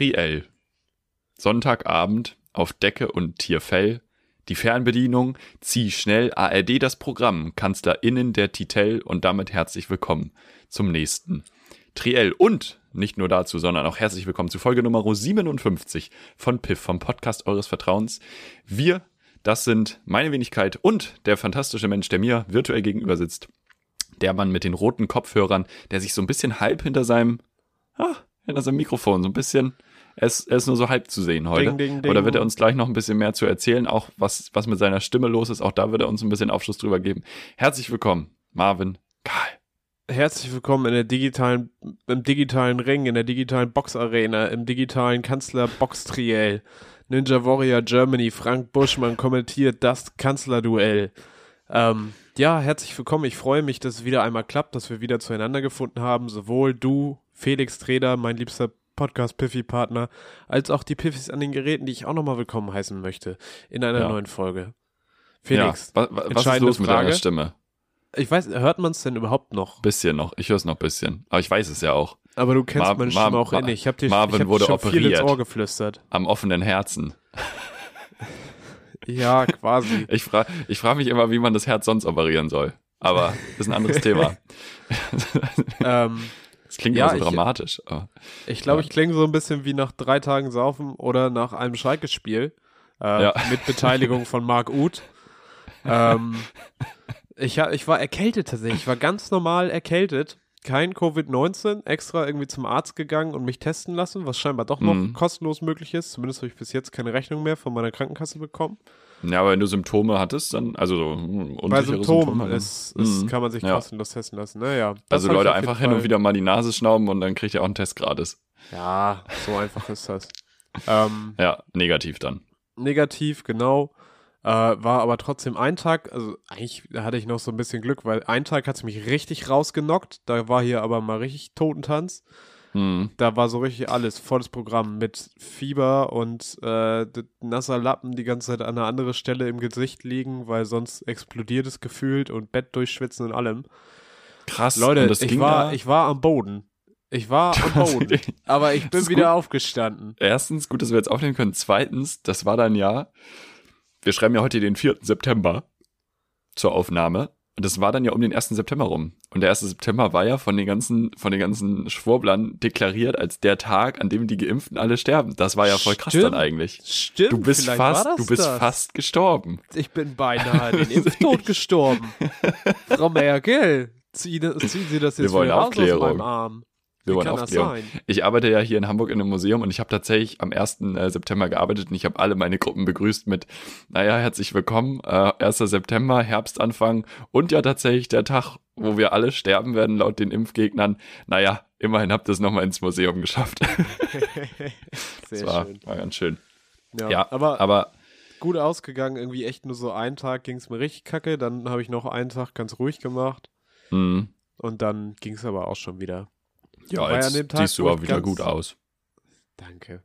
Triell. Sonntagabend auf Decke und Tierfell. Die Fernbedienung, zieh schnell ARD das Programm, KanzlerInnen der Titel und damit herzlich willkommen zum nächsten Triell. Und nicht nur dazu, sondern auch herzlich willkommen zu Folge Nummer 57 von Piff, vom Podcast eures Vertrauens. Wir, das sind meine Wenigkeit und der fantastische Mensch, der mir virtuell gegenüber sitzt. Der Mann mit den roten Kopfhörern, der sich so ein bisschen halb hinter seinem, ah, hinter seinem Mikrofon so ein bisschen er ist, er ist nur so halb zu sehen heute. Ding, ding, ding. Oder wird er uns gleich noch ein bisschen mehr zu erzählen, auch was, was mit seiner Stimme los ist. Auch da wird er uns ein bisschen Aufschluss drüber geben. Herzlich willkommen, Marvin Karl. Herzlich willkommen in der digitalen, im digitalen Ring, in der digitalen Boxarena, im digitalen Kanzler Boxtriell. Ninja Warrior Germany, Frank Buschmann kommentiert das Kanzlerduell. Ähm, ja, herzlich willkommen. Ich freue mich, dass es wieder einmal klappt, dass wir wieder zueinander gefunden haben. Sowohl du, Felix Treder, mein liebster Podcast-Piffy-Partner, als auch die Piffys an den Geräten, die ich auch nochmal willkommen heißen möchte in einer ja. neuen Folge. Felix, ja, wa was ist los mit Frage? deiner Stimme? Ich weiß, hört man es denn überhaupt noch? Bisschen noch. Ich höre es noch ein bisschen. Aber ich weiß es ja auch. Aber du kennst Mar meine Stimme Mar auch Mar innig. Ich habe dir, Marvin ich hab wurde schon operiert. viel ins Ohr geflüstert. Am offenen Herzen. ja, quasi. Ich frage ich frag mich immer, wie man das Herz sonst operieren soll. Aber das ist ein anderes Thema. ähm, das klingt ja so ich, dramatisch. Aber, ich glaube, ja. ich klinge so ein bisschen wie nach drei Tagen Saufen oder nach einem Schalke-Spiel äh, ja. mit Beteiligung von Marc Uth. ähm, ich, ich war erkältet tatsächlich. Ich war ganz normal erkältet. Kein Covid-19, extra irgendwie zum Arzt gegangen und mich testen lassen, was scheinbar doch noch mhm. kostenlos möglich ist. Zumindest habe ich bis jetzt keine Rechnung mehr von meiner Krankenkasse bekommen. Ja, aber wenn du Symptome hattest, dann, also so hm, Bei Symptomen Symptome, ist, ist, mhm. kann man sich ja. kostenlos testen lassen. Naja. Also Leute, einfach hin und wieder mal die Nase schnauben und dann kriegt ihr auch einen Test gratis. Ja, so einfach ist das. Ähm, ja, negativ dann. Negativ, genau. Äh, war aber trotzdem ein Tag, also eigentlich hatte ich noch so ein bisschen Glück, weil ein Tag hat es mich richtig rausgenockt. Da war hier aber mal richtig Totentanz. Mhm. Da war so richtig alles, volles Programm mit Fieber und äh, nasser Lappen die ganze Zeit an einer anderen Stelle im Gesicht liegen, weil sonst explodiert es gefühlt und Bett durchschwitzen und allem. Krass. Leute, ich war, da? ich war am Boden. Ich war am Boden, aber ich bin wieder gut. aufgestanden. Erstens, gut, dass wir jetzt aufnehmen können. Zweitens, das war dann ja, wir schreiben ja heute den 4. September zur Aufnahme. Und das war dann ja um den 1. September rum. Und der 1. September war ja von den ganzen, von den ganzen Schwurblern deklariert als der Tag, an dem die Geimpften alle sterben. Das war ja voll krass dann eigentlich. Stimmt. Du bist fast, du bist das. fast gestorben. Ich bin beinahe den Impftod gestorben. Frau Merkel, zieh, ziehen Sie das jetzt wieder raus aus meinem Arm. Wir wollen Aufklärung. Ich arbeite ja hier in Hamburg in einem Museum und ich habe tatsächlich am 1. Äh, September gearbeitet und ich habe alle meine Gruppen begrüßt mit, naja, herzlich willkommen, äh, 1. September, Herbstanfang und ja tatsächlich der Tag, wo wir alle sterben werden laut den Impfgegnern. Naja, immerhin habt ihr es nochmal ins Museum geschafft. Sehr das war, schön. war ganz schön. Ja, ja aber, aber gut ausgegangen, irgendwie echt nur so einen Tag ging es mir richtig kacke, dann habe ich noch einen Tag ganz ruhig gemacht. Mhm. Und dann ging es aber auch schon wieder. Ja, jetzt ja Tag, siehst du aber wieder gut aus. Danke.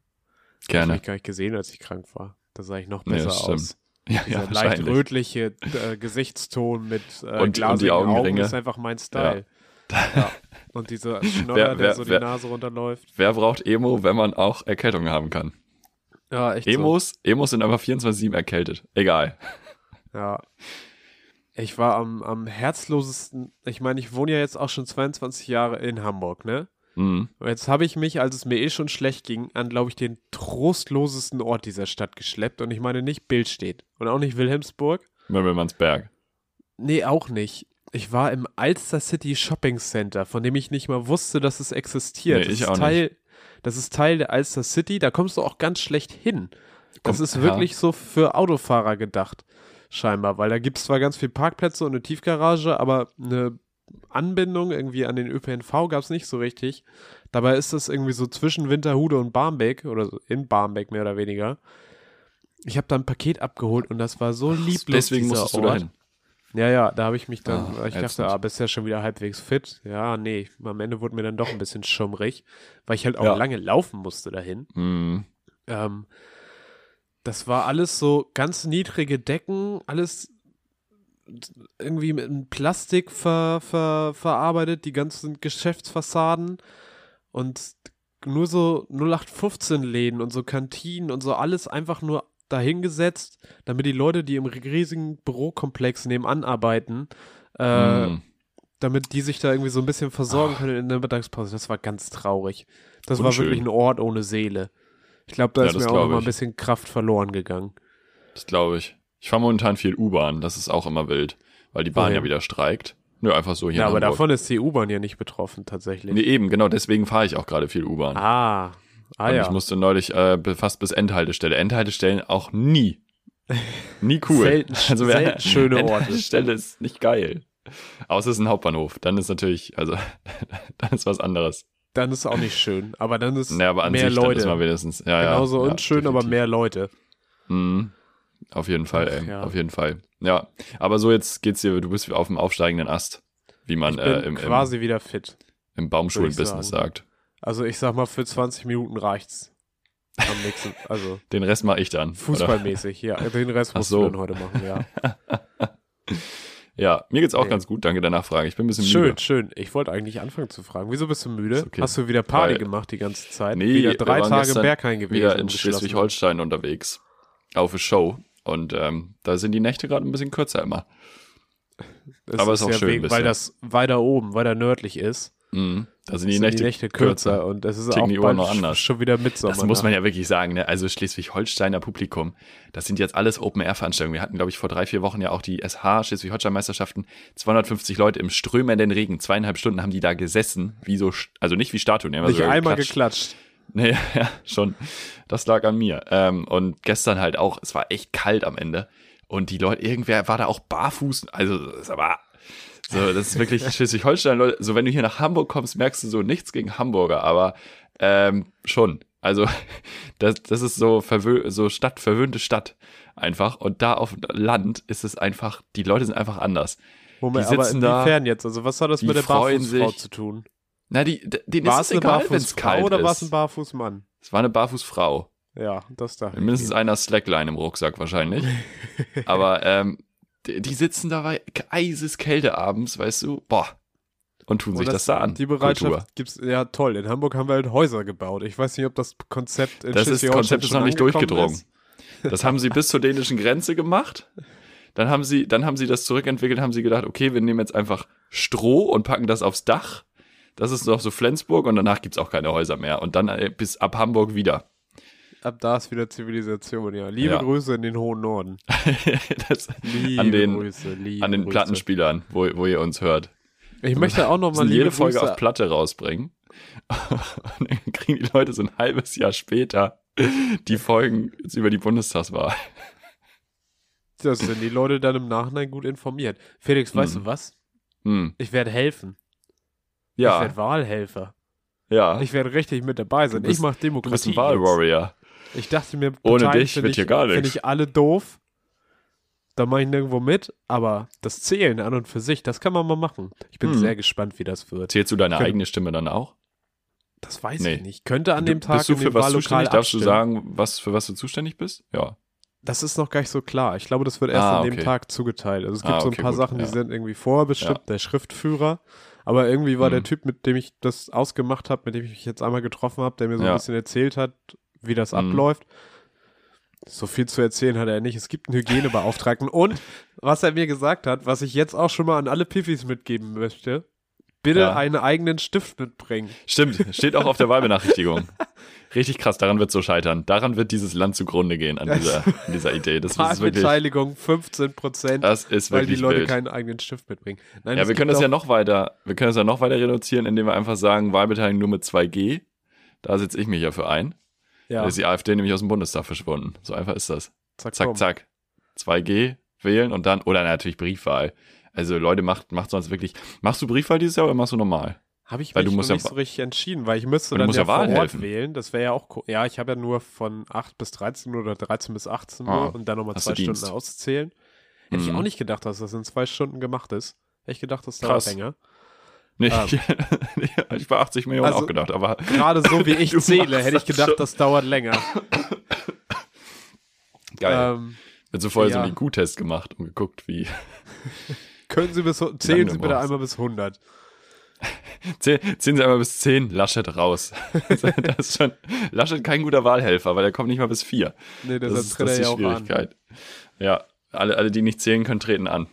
Gerne. Ich habe mich gar nicht gesehen, als ich krank war. Da sah ich noch besser ja, aus. Ja, Dieser ja, leicht rötliche äh, Gesichtston mit äh, und, und die Augenringe. Augen ist einfach mein Style. Ja. ja. Und dieser Schnodder, wer, wer, der so wer, die Nase runterläuft. Wer braucht Emo, wenn man auch Erkältung haben kann? Ja, echt Emos, so. Emos sind aber 24-7 erkältet. Egal. Ja. Ich war am, am herzlosesten, ich meine, ich wohne ja jetzt auch schon 22 Jahre in Hamburg, ne? Mhm. Jetzt habe ich mich, als es mir eh schon schlecht ging, an, glaube ich, den trostlosesten Ort dieser Stadt geschleppt. Und ich meine nicht Bildstedt und auch nicht Wilhelmsburg. Möbelmannsberg. Nee, auch nicht. Ich war im Alster City Shopping Center, von dem ich nicht mal wusste, dass es existiert. Nee, das auch Teil, nicht. Das ist Teil der Alster City, da kommst du auch ganz schlecht hin. Das Komm, ist wirklich ja. so für Autofahrer gedacht, scheinbar, weil da gibt es zwar ganz viele Parkplätze und eine Tiefgarage, aber eine Anbindung irgendwie an den ÖPNV gab es nicht so richtig. Dabei ist das irgendwie so zwischen Winterhude und Barmbek oder so in Barmbek mehr oder weniger. Ich habe da ein Paket abgeholt und das war so lieblos. Deswegen musstest Ort. du dahin. Ja, ja, da habe ich mich dann, ah, ich dachte, ah, bist ja schon wieder halbwegs fit. Ja, nee, am Ende wurde mir dann doch ein bisschen schummrig, weil ich halt auch ja. lange laufen musste dahin. Mhm. Ähm, das war alles so ganz niedrige Decken, alles irgendwie mit Plastik ver, ver, verarbeitet, die ganzen Geschäftsfassaden und nur so 0815-Läden und so Kantinen und so alles einfach nur dahingesetzt, damit die Leute, die im riesigen Bürokomplex nebenan arbeiten, äh, Hm. damit die sich da irgendwie so ein bisschen versorgen können in der Mittagspause. Das war ganz traurig. Das war Unschön. wirklich ein Ort ohne Seele. Ich glaube, da Ja, ist mir auch mal ein bisschen Kraft verloren gegangen. Das glaube ich. Ich fahre momentan viel U-Bahn, das ist auch immer wild, weil die Bahn Wohin? ja wieder streikt. Nö, einfach so hier Ja, aber Hamburg. davon ist die U-Bahn ja nicht betroffen, tatsächlich. Nee, eben, genau, deswegen fahre ich auch gerade viel U-Bahn. Ah, ah und ja. ich musste neulich äh, fast bis Endhaltestelle. Endhaltestellen auch nie. Nie cool. Selten- also wer- selten schöne Orte. Endhaltestelle ist nicht geil. Außer es ist ein Hauptbahnhof. Dann ist natürlich, also, dann ist was anderes. Dann ist auch nicht schön. Aber dann ist Nee, aber an mehr sich dann ist Leute. man wenigstens. Ja, Genauso ja, ja, unschön, aber definitiv. mehr Leute. Mhm. Auf jeden Fall, ey. ja. Auf jeden Fall. Ja. Aber so jetzt geht's dir, du bist auf dem aufsteigenden Ast, wie man Ich bin äh, im, im, quasi wieder fit. im Baumschulenbusiness sagt. Also ich sag mal, für 20 Minuten reicht's. Am nächsten, also Den Rest mache ich dann. oder? fußballmäßig, ja. Den Rest musst so. du dann heute machen, ja. Ja, mir geht's auch Nee. ganz gut. Danke der Nachfrage. Ich bin ein bisschen Schön, müde. schön. Ich wollte eigentlich anfangen zu fragen. Wieso bist du müde? Ist okay. Hast du wieder Party Weil- gemacht die ganze Zeit? Nee, wieder wir drei waren Tage im gestern Berghain gewesen. Wieder in. Schleswig-Holstein unterwegs. Auf eine Show. Und ähm, da sind die Nächte gerade ein bisschen kürzer immer. Das aber ist auch schön ein wegen, bisschen. Weil das weiter oben, weiter nördlich ist. Mhm. Da sind die Nächte, die Nächte kürzer, und es ist Ticken auch die Uhr bald noch anders. schon wieder Mitsommer. Das muss man ja wirklich sagen, ne? Also Schleswig-Holsteiner Publikum, das sind jetzt alles Open-Air-Veranstaltungen. Wir hatten, glaube ich, vor drei, vier Wochen ja auch die SH Schleswig-Holstein-Meisterschaften. 250 Leute im strömenden Regen, zweieinhalb Stunden haben die da gesessen, wie so, also nicht wie Statuen, die haben Nicht so einmal geklatscht. geklatscht. Nee, ja, schon. Das lag an mir. Ähm, und gestern halt auch, es war echt kalt am Ende. Und die Leute, irgendwer war da auch barfuß. Also, das war, so, das ist wirklich Schleswig-Holstein, Leute. So, wenn du hier nach Hamburg kommst, merkst du so nichts gegen Hamburger, aber ähm, schon. Also, das, das ist so, verwö so Stadt, verwöhnte Stadt einfach. Und da auf Land ist es einfach, die Leute sind einfach anders. Moment, Die aber sitzen da, inwiefern jetzt? Also was hat das die mit der Barfußfrau sich. zu tun? Na, die, denen War ist es egal, wenn es kalt oder war es ein ist. Barfußmann? Es war eine Barfußfrau. Ja, das dachte Mindestens einer Slackline im Rucksack wahrscheinlich. Aber ähm, die, sitzen da bei eises Kälte abends, weißt du, boah, und tun Und sich das, da an. Die Bereitschaft Kultur. gibt's, ja toll. In Hamburg haben wir halt Häuser gebaut. Ich weiß nicht, ob das Konzept in Das ist, Konzept ist noch nicht durchgedrungen. ist. Das haben sie bis zur dänischen Grenze gemacht. Dann haben sie, dann haben sie das zurückentwickelt, haben sie gedacht, okay, wir nehmen jetzt einfach Stroh und packen das aufs Dach. Das ist noch so Flensburg und danach gibt's auch keine Häuser mehr. Und dann äh, bis ab Hamburg wieder. Ab da ist wieder Zivilisation, ja. Liebe Ja. Grüße in den hohen Norden. das, Liebe an den, Grüße, liebe an den Grüße. Plattenspielern, wo, wo ihr uns hört. Ich möchte auch noch Wir mal müssen liebe jede Folge Grüße auf Platte rausbringen. Und dann kriegen die Leute so ein halbes Jahr später die Folgen über die Bundestagswahl. Das sind die Leute dann im Nachhinein gut informiert. Felix, weißt Mhm. du was? Hm. Ich werde helfen. Ich Ja, werde Wahlhelfer. ja. Ich werde richtig mit dabei sein. Du bist- ich mache du Demokratie. bist ein. Wahlwarrior. Ich dachte mir, Ohne dich wird ich, hier gar Finde nichts. ich alle doof. Da mache ich nirgendwo mit, aber das Zählen an und für sich, das kann man mal machen. Ich bin Hm. sehr gespannt, wie das wird. Zählst du deine Könnte- eigene Stimme dann auch? Das weiß Nee. ich nicht. Könnte an Du- dem Tag bist du für was Wahllokal zuständig? Darfst du abstimmen. sagen, was, für was du zuständig bist? Ja. Das ist noch gar nicht so klar. Ich glaube, das wird erst Ah, an dem okay. Tag zugeteilt. Also es gibt Ah, so ein okay, paar gut, Sachen, die ja. sind irgendwie vorher bestimmt, der Schriftführer. Aber irgendwie war der Mhm. Typ, mit dem ich das ausgemacht habe, mit dem ich mich jetzt einmal getroffen habe, der mir so ein Ja. bisschen erzählt hat, wie das Mhm. abläuft. So viel zu erzählen hat er nicht. Es gibt einen Hygienebeauftragten. Und was er mir gesagt hat, was ich jetzt auch schon mal an alle Piffis mitgeben möchte, bitte Ja. einen eigenen Stift mitbringen. Stimmt, steht auch auf der Wahlbenachrichtigung. Richtig krass, daran wird so scheitern. Daran wird dieses Land zugrunde gehen, an dieser, an dieser Idee. Das ist wirklich, Wahlbeteiligung 15 Prozent, das ist weil die Leute wild. keinen eigenen Stift mitbringen. Nein, Ja, wir können das ja noch weiter, wir können das ja noch weiter reduzieren, indem wir einfach sagen, Wahlbeteiligung nur mit 2G. Da setze ich mich ja für ein. Ja, Da ist die AfD nämlich aus dem Bundestag verschwunden. So einfach ist das. zack, Zack, komm. zack. 2G wählen und dann, oder natürlich Briefwahl. Also Leute, macht, macht sonst wirklich. Machst du Briefwahl dieses Jahr oder machst du normal? Habe ich Weil mich du musst noch ja nicht so richtig entschieden, weil ich müsste dann ja ja vor Ort Wahlhelfen. wählen. Das wäre ja auch, co- ja, ich habe ja nur von 8 bis 13 Uhr oder 13 bis 18 Uhr Ah, und dann nochmal zwei Stunden auszählen. Hätte ich Mhm. auch nicht gedacht, dass das in zwei Stunden gemacht ist. Hätte ich gedacht, das dauert länger. Nee, Ah. ich war 80 Millionen Also- auch gedacht, aber Gerade so wie ich zähle, hätte ich das gedacht, schon. das dauert länger. geil. Ähm, Wird so vorher so ja. einen IQ-Test gemacht und geguckt, wie. können Sie bis, zählen Sie bitte brauchst. einmal bis 100. Zäh- Zählen Sie einmal bis 10, Laschet raus. das ist schon, Laschet kein guter Wahlhelfer, weil er kommt nicht mal bis 4. Nee, Das deshalb ist, das ist ja die auch an. Schwierigkeit. Ja, alle, alle, die nicht zählen können, treten an.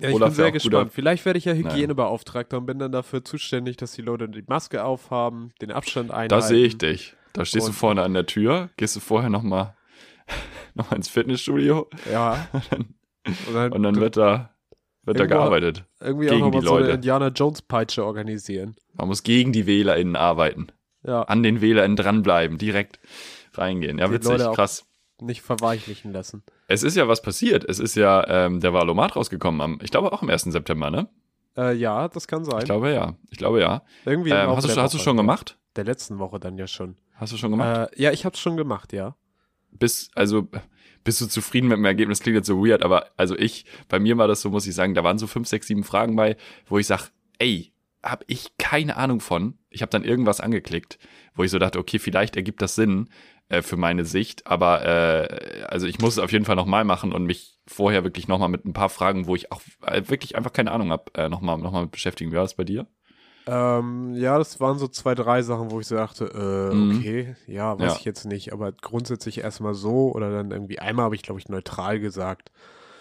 Ja, ich Olaf bin sehr auch gespannt. Vielleicht werde ich ja Hygienebeauftragter und bin dann dafür zuständig, dass die Leute die Maske aufhaben, den Abstand einhalten. Da sehe ich dich. Da stehst du Und- vorne an der Tür, gehst du vorher nochmal noch mal ins Fitnessstudio Ja. Und dann, und dann wird da, wird da gearbeitet. irgendwie auch gegen nochmal die so eine. Indiana Jones Peitsche organisieren. Man muss gegen die WählerInnen arbeiten. Ja, An den WählerInnen dranbleiben, direkt reingehen. Ja, Die witzig, auch- krass. Nicht verweichlichen lassen. Es ist ja was passiert. Es ist ja ähm, der Valomat rausgekommen am, ich glaube auch am 1. September, ne? Äh, ja, das kann sein. Ich glaube ja. Ich glaube ja. Irgendwie Ähm, hast, du, hast du schon gemacht? Der letzten Woche dann ja schon. Hast du schon gemacht? Äh, ja, ich hab's schon gemacht, ja. Bis, also, bist du zufrieden mit dem Ergebnis? Klingt jetzt so weird, aber also ich, bei mir war das so, muss ich sagen, da waren so fünf, sechs, sieben Fragen bei, wo ich sag, ey, hab ich keine Ahnung von. Ich habe dann irgendwas angeklickt, wo ich so dachte, okay, vielleicht ergibt das Sinn äh, für meine Sicht, aber äh, also ich muss es auf jeden Fall nochmal machen und mich vorher wirklich nochmal mit ein paar Fragen, wo ich auch äh, wirklich einfach keine Ahnung habe, äh, nochmal noch mal mit beschäftigen. Wie war das bei dir? Ähm, ja, das waren so zwei, drei Sachen, wo ich so dachte, äh, Mhm. okay, ja, weiß Ja. ich jetzt nicht, aber grundsätzlich erstmal so oder dann irgendwie einmal habe ich, glaube ich, neutral gesagt.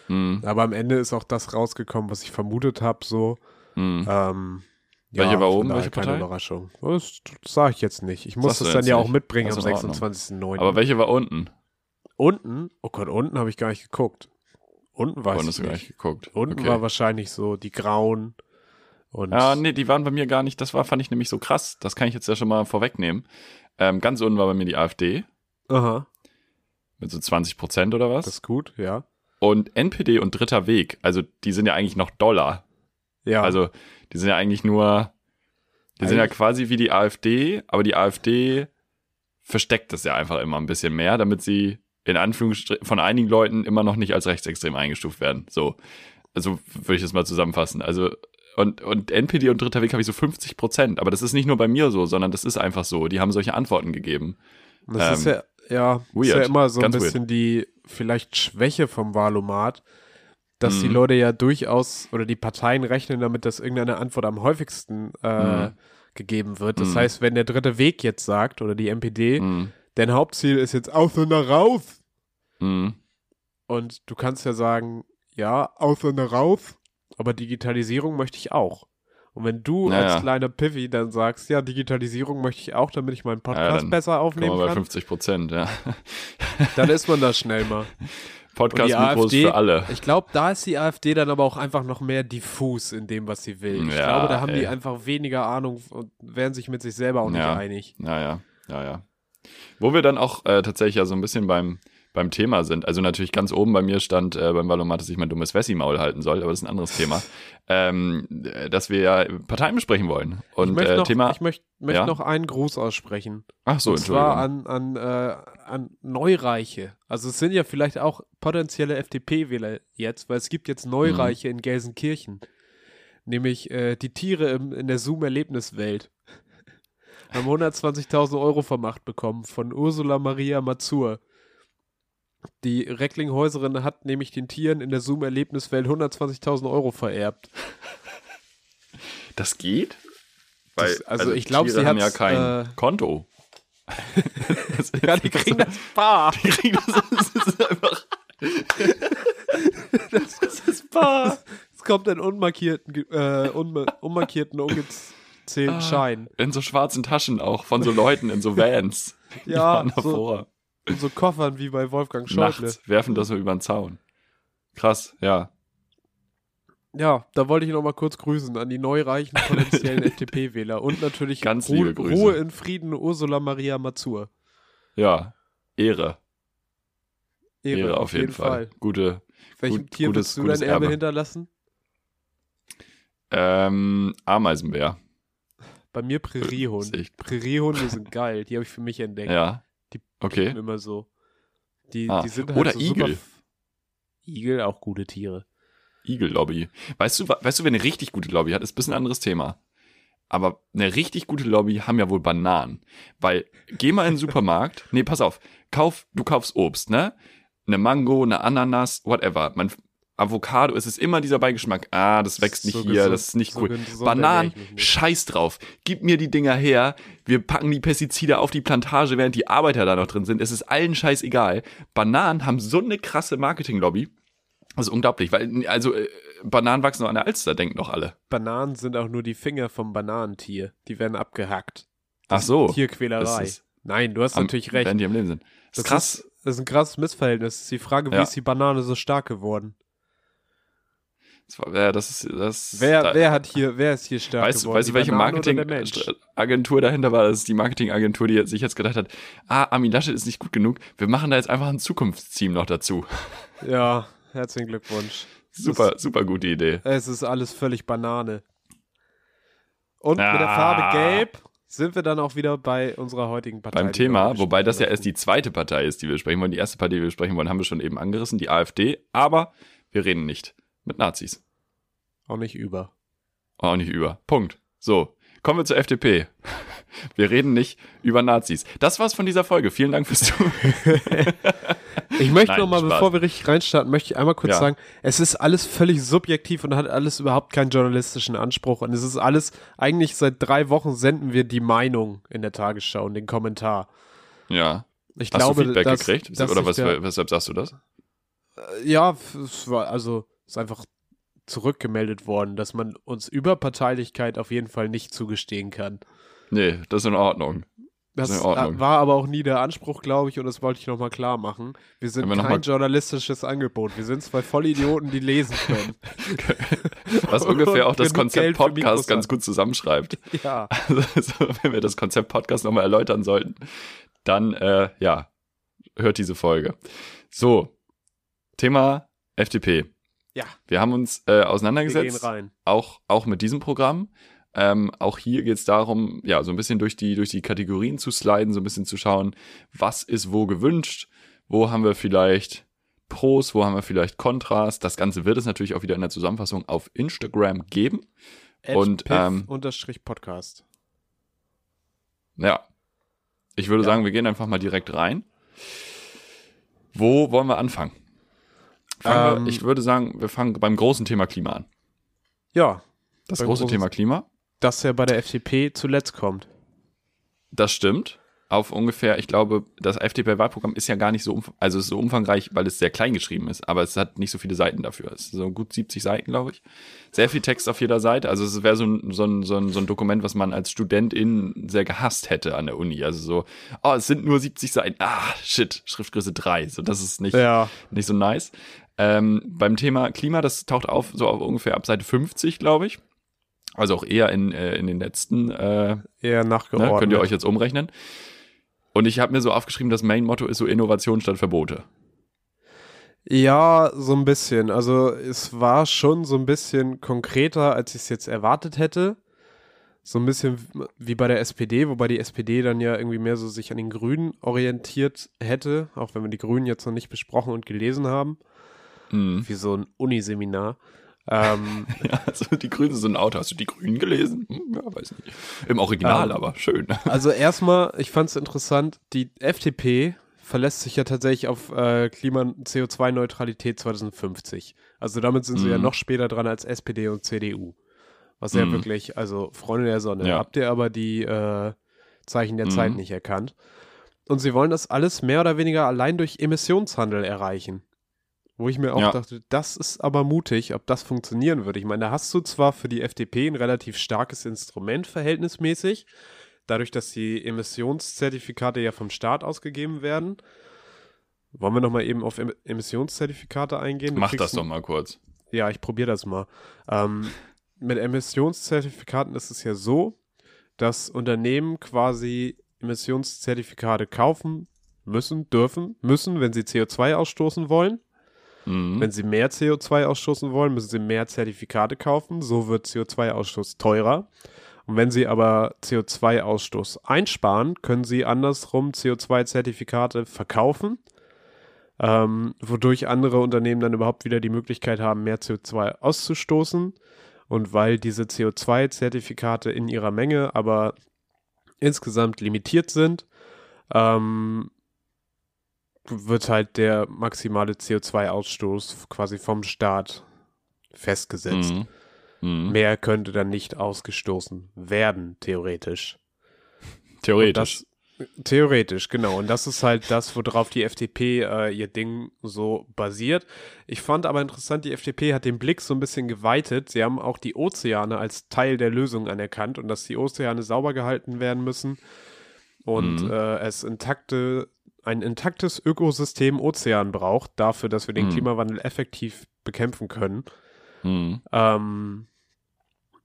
Hm, Aber am Ende ist auch das rausgekommen, was ich vermutet habe, so. hm. Ähm, Welche war oben? Welche keine Partei? Überraschung. Das, das sage ich jetzt nicht. Ich muss du das dann ja auch nicht. mitbringen Das am ist in Ordnung. 26.09. Aber welche war unten? unten, oh Gott, unten habe ich gar nicht geguckt. Unten ich du gar nicht. geguckt. Unten Okay. war wahrscheinlich so die Grauen und Ja, nee, die waren bei mir gar nicht, das war, fand ich nämlich so krass. Das kann ich jetzt ja schon mal vorwegnehmen. Ähm, ganz unten war bei mir die AfD aha, mit so 20 Prozent oder was. das ist gut, ja. und NPD und Dritter Weg, also die sind ja eigentlich noch Dollar. Ja, Also die sind ja eigentlich nur, die sind ja Eigentlich- quasi wie die AfD, aber die AfD versteckt das ja einfach immer ein bisschen mehr, damit sie in Anführungsstrichen von einigen Leuten immer noch nicht als rechtsextrem eingestuft werden. So, also würde ich das mal zusammenfassen. Also und, und NPD und Dritter Weg habe ich so 50 Prozent, aber das ist nicht nur bei mir so, sondern das ist einfach so. Die haben solche Antworten gegeben. das ist ähm, ja, ja, ist ja immer so ein ganz weird. bisschen die vielleicht Schwäche vom Wahlomat, dass die Mhm. Leute ja durchaus oder die Parteien rechnen damit, dass irgendeine Antwort am häufigsten äh, Mhm. gegeben wird. Das Mhm. heißt, wenn der dritte Weg jetzt sagt oder die NPD, Mhm. dein Hauptziel ist jetzt Ausländer raus. Mhm. Und du kannst ja sagen, ja, Ausländer raus, aber Digitalisierung möchte ich auch. Und wenn du Naja. als kleiner Pivi dann sagst, ja, Digitalisierung möchte ich auch, damit ich meinen Podcast dann besser aufnehmen wir bei kann, 50 Prozent, ja. dann ist man da schnell mal. Podcast-Mikros für alle. Ich glaube, da ist die AfD dann aber auch einfach noch mehr diffus in dem, was sie will. Ich Ja, glaube, da haben ey. die einfach weniger Ahnung und wären sich mit sich selber auch nicht Ja. einig. Ja, ja, ja. Wo wir dann auch äh, tatsächlich ja so ein bisschen beim, beim Thema sind. Also natürlich ganz oben bei mir stand äh, beim Valomat, dass ich mein dummes Wessi-Maul halten soll, aber das ist ein anderes Thema. ähm, äh, dass wir ja Parteien besprechen wollen. Und ich möchte äh, noch, Thema. ich möchte, möchte Ja? noch einen Gruß aussprechen. ach so, und zwar Entschuldigung. an, an, äh, an Neureiche. Also es sind ja vielleicht auch potenzielle FDP-Wähler jetzt, weil es gibt jetzt Neureiche Mhm. in Gelsenkirchen. Nämlich äh, die Tiere im, in der Zoom-Erlebniswelt. Haben 120.000 Euro vermacht bekommen von Ursula Maria Mazur. Die Recklinghäuserin hat nämlich den Tieren in der Zoom-Erlebniswelt 120.000 Euro vererbt. Das geht? Das- also ich glaub, Tiere sie haben ja kein äh, Konto. Das- Ja, die kriegen das bar. Die kriegen das, das ist einfach. das ist bar. Es kommt ein unmarkierten, äh, unma unmarkierten, ungezählten Ah. Schein. In so schwarzen Taschen auch von so Leuten in so Vans. Ja, so-. In so Koffern wie bei Wolfgang Schäuble. Nachts werfen das so über den Zaun. Krass, ja. Ja, da wollte ich noch mal kurz grüßen an die neureichen potenziellen FDP-Wähler und natürlich Ganz Ruhe. Ruhe in Frieden Ursula Maria Mazur. Ja. Ehre. Ehre, Ehre, auf jeden, Fall. Gute. Welchem gut- Tier gutes- willst du dein Erbe Erbe. hinterlassen? Ähm, Ameisenbär. Bei mir Präriehund. Sehe ich. Präriehunde sind geil, die habe ich für mich entdeckt. Ja. Die Okay. sind immer so. Die, Ah, die sind halt oder so Igel. Igel, auch gute Tiere. Igel-Lobby. Weißt du, weißt du, wer eine richtig gute Lobby hat, ist ein bisschen ein anderes Thema. Aber eine richtig gute Lobby haben ja wohl Bananen. Weil, geh mal in den Supermarkt, nee, pass auf, kauf, du kaufst Obst, ne? Eine Mango, eine Ananas, whatever. Man, Avocado, es ist immer dieser Beigeschmack. Ah, das wächst nicht So hier, gesund- das ist nicht so cool. gesund Bananen, scheiß drauf. Gib mir die Dinger her. Wir packen die Pestizide auf die Plantage, während die Arbeiter da noch drin sind. Es ist allen scheiß egal. Bananen haben so eine krasse Marketinglobby. Das ist unglaublich, weil, also, äh, Bananen wachsen noch an der Alster, denken doch alle. Bananen sind auch nur die Finger vom Bananentier. Die werden abgehackt. Ach so. Tierquälerei. Das ist- Nein, du hast Am- natürlich recht. Wenn die am Leben sind. Das ist Das krass. Ist, das ist ein krasses Missverhältnis. Das ist die Frage, wie Ja. ist die Banane so stark geworden? Das, war, ja, das ist, das, Wer, da, wer hat hier, wer ist hier stark Weißt, du- geworden? weißt du, welche? Marketingagentur dahinter war? Das ist die Marketingagentur, die sich jetzt gedacht hat, ah, Armin Laschet ist nicht gut genug, wir machen da jetzt einfach ein Zukunftsteam noch dazu. Ja, herzlichen Glückwunsch. Super, super gute Idee. Es ist alles völlig Banane. Und mit der Ah. Farbe Gelb sind wir dann auch wieder bei unserer heutigen Partei. Beim Thema, wobei das ja erst die zweite Partei ist, die wir besprechen wollen. Die erste Partei, die wir besprechen wollen, haben wir schon eben angerissen, die AfD. Aber wir reden nicht mit Nazis. Auch nicht über. Auch nicht über. Punkt. So, kommen wir zur FDP. Wir reden nicht über Nazis. Das war's von dieser Folge. Vielen Dank fürs Zuhören. Ich möchte Nein, noch mal, Spaß. bevor wir richtig reinstarten, möchte ich einmal kurz Ja. sagen, es ist alles völlig subjektiv und hat alles überhaupt keinen journalistischen Anspruch. Und es ist alles, eigentlich seit drei Wochen senden wir die Meinung in der Tagesschau und den Kommentar. Ja. Ich Hast glaube, du Feedback dass, gekriegt? Dass Oder was, weshalb sagst du das? Ja, f- es war also es ist einfach zurückgemeldet worden, dass man uns Überparteilichkeit auf jeden Fall nicht zugestehen kann. Nee, das ist in Ordnung. Das Ist in Ordnung. war aber auch nie der Anspruch, glaube ich, und das wollte ich nochmal klar machen. Wir sind wir kein journalistisches Angebot. Wir sind zwei Vollidioten, die lesen können. Was ungefähr auch das Konzept Podcast ganz gut zusammenschreibt. ja. Also, wenn wir das Konzept Podcast nochmal erläutern sollten, dann, äh, ja, hört diese Folge. So, Thema FDP. Ja. Wir haben uns äh, Wir gehen auseinandergesetzt, rein. auch, auch mit diesem Programm. Ähm, auch hier geht es darum, ja, so ein bisschen durch die, durch die Kategorien zu sliden, so ein bisschen zu schauen, was ist wo gewünscht, wo haben wir vielleicht Pros, wo haben wir vielleicht Kontras. Das Ganze wird es natürlich auch wieder in der Zusammenfassung auf Instagram geben. Und, ähm, unterstrich Podcast. Ja. Ich würde Ja. sagen, wir gehen einfach mal direkt rein. Wo wollen wir anfangen? Ähm, wir, ich würde sagen, wir fangen beim großen Thema Klima an. Ja, Das große Thema Klima, dass er bei der FDP zuletzt kommt. das stimmt. Auf ungefähr, ich glaube, das FDP-Wahlprogramm ist ja gar nicht so, umf also ist so umfangreich, weil es sehr klein geschrieben ist, aber es hat nicht so viele Seiten dafür. Es ist so gut 70 Seiten, glaube ich. Sehr viel Text auf jeder Seite. Also es wäre so ein, so, ein, so, ein, so ein Dokument, was man als Studentin sehr gehasst hätte an der Uni. Also so, oh, es sind nur 70 Seiten. Ah, shit, Schriftgröße 3. So, das ist nicht, Ja. nicht so nice. Ähm, beim Thema Klima, das taucht auf so auf ungefähr ab Seite 50, glaube ich. Also auch eher in, äh, in den letzten, äh, Eher ne, nachgeordnet. könnt ihr euch jetzt umrechnen. Und ich habe mir so aufgeschrieben, das Main-Motto ist so Innovation statt Verbote. Ja, so ein bisschen. Also es war schon so ein bisschen konkreter, als ich es jetzt erwartet hätte. So ein bisschen wie bei der SPD, wobei die SPD dann ja irgendwie mehr so sich an den Grünen orientiert hätte, auch wenn wir die Grünen jetzt noch nicht besprochen und gelesen haben, Mhm. wie so ein Uniseminar. Ähm, Ja, also die Grünen sind ein Auto. Hast du die Grünen gelesen? Hm, ja, weiß nicht. Im Original, Ähm, aber schön. also erstmal, ich fand es interessant, die FDP verlässt sich ja tatsächlich auf äh, Klima- CO2-Neutralität 2050. Also damit sind sie ja Mhm. noch später dran als SPD und CDU. Was ja Mhm. wirklich, also Freunde der Sonne, Ja. habt ihr aber die äh, Zeichen der Mhm. Zeit nicht erkannt. Und sie wollen das alles mehr oder weniger allein durch Emissionshandel erreichen. Wo ich mir auch Ja. dachte, das ist aber mutig, ob das funktionieren würde. Ich meine, da hast du zwar für die FDP ein relativ starkes Instrument verhältnismäßig, dadurch, dass die Emissionszertifikate ja vom Staat ausgegeben werden. Wollen wir nochmal eben auf em Emissionszertifikate eingehen? Du Mach das doch mal kurz. ja, ich probiere das mal. Ähm, mit Emissionszertifikaten ist es ja so, dass Unternehmen quasi Emissionszertifikate kaufen müssen, dürfen, müssen, wenn sie CO2 ausstoßen wollen. Mhm. Wenn sie mehr CO2 ausstoßen wollen, müssen sie mehr Zertifikate kaufen. So wird CO2-Ausstoß teurer. Und wenn sie aber CO2-Ausstoß einsparen, können sie andersrum CO2-Zertifikate verkaufen, ähm, wodurch andere Unternehmen dann überhaupt wieder die Möglichkeit haben, mehr CO2 auszustoßen. Und weil diese CO2-Zertifikate in ihrer Menge aber insgesamt limitiert sind, ähm, wird halt der maximale CO2-Ausstoß quasi vom Staat festgesetzt. Mhm. Mhm. Mehr könnte dann nicht ausgestoßen werden, theoretisch. Theoretisch. Das, theoretisch, genau. Und das ist halt das, worauf die FDP äh, ihr Ding so basiert. Ich fand aber interessant, die FDP hat den Blick so ein bisschen geweitet. Sie haben auch die Ozeane als Teil der Lösung anerkannt und dass die Ozeane sauber gehalten werden müssen und Mhm. äh, es intakte, ein intaktes Ökosystem Ozean braucht, dafür, dass wir den Mhm. Klimawandel effektiv bekämpfen können. Mhm. Ähm,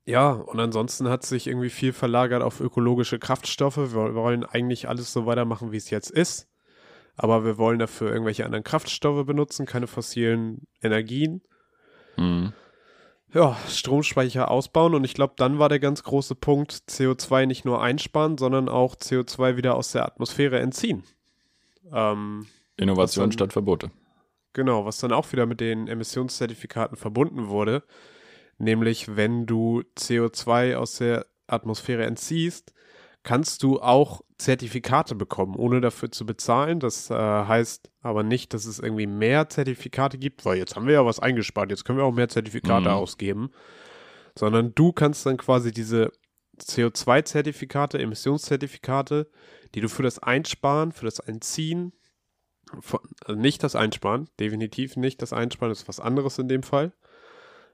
ja, und ansonsten hat sich irgendwie viel verlagert auf ökologische Kraftstoffe. Wir wollen eigentlich alles so weitermachen, wie es jetzt ist. Aber wir wollen dafür irgendwelche anderen Kraftstoffe benutzen, keine fossilen Energien. Mhm. Ja, Stromspeicher ausbauen. Und ich glaube, dann war der ganz große Punkt, CO2 nicht nur einsparen, sondern auch CO2 wieder aus der Atmosphäre entziehen. Ähm, Innovation dann- statt Verbote. Genau, was dann auch wieder mit den Emissionszertifikaten verbunden wurde, nämlich wenn du CO2 aus der Atmosphäre entziehst, kannst du auch Zertifikate bekommen, ohne dafür zu bezahlen. Das äh, heißt aber nicht, dass es irgendwie mehr Zertifikate gibt, weil jetzt haben wir ja was eingespart, jetzt können wir auch mehr Zertifikate Mhm. ausgeben, sondern du kannst dann quasi diese CO2-Zertifikate, Emissionszertifikate, die du für das Einsparen, für das Entziehen von, also nicht das Einsparen, definitiv nicht das Einsparen, das ist was anderes in dem Fall.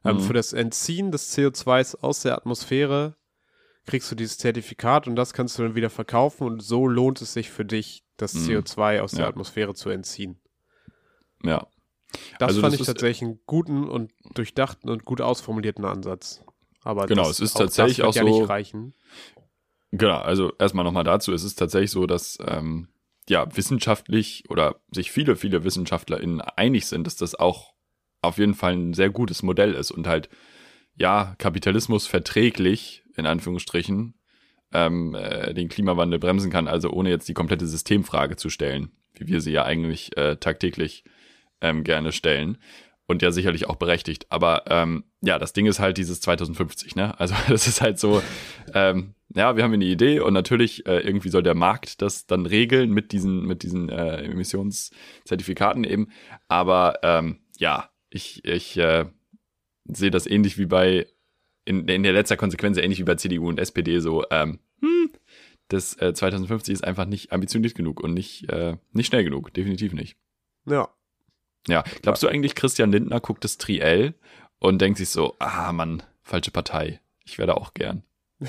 Ähm, Mhm. für das Entziehen des CO2s aus der Atmosphäre kriegst du dieses Zertifikat und das kannst du dann wieder verkaufen und so lohnt es sich für dich, das Mhm. CO2 aus der Ja. Atmosphäre zu entziehen. Ja. Das Also fand das ich ist- tatsächlich einen guten und durchdachten und gut ausformulierten Ansatz. Aber Genau, das, es ist auch tatsächlich wird auch ja so- nicht reichen. Genau, also erstmal nochmal dazu, es ist tatsächlich so, dass ähm, ja wissenschaftlich oder sich viele, viele WissenschaftlerInnen einig sind, dass das auch auf jeden Fall ein sehr gutes Modell ist und halt ja Kapitalismus verträglich, in Anführungsstrichen, ähm, äh, den Klimawandel bremsen kann, also ohne jetzt die komplette Systemfrage zu stellen, wie wir sie ja eigentlich äh, tagtäglich ähm, gerne stellen. Und ja sicherlich auch berechtigt. Aber ähm, ja, das Ding ist halt dieses 2050, ne? Also das ist halt so, ähm, ja, wir haben eine Idee und natürlich äh, irgendwie soll der Markt das dann regeln mit diesen, mit diesen äh, Emissionszertifikaten eben. Aber ähm, ja, ich, ich äh, sehe das ähnlich wie bei, in, in der letzter Konsequenz ähnlich wie bei CDU und SPD so, ähm, hm, das äh, 2050 ist einfach nicht ambitioniert genug und nicht, äh, nicht schnell genug, definitiv nicht. Ja. Ja, glaubst du eigentlich, Christian Lindner guckt das Triell und denkt sich so, ah Mann, falsche Partei. Ich werde auch gern.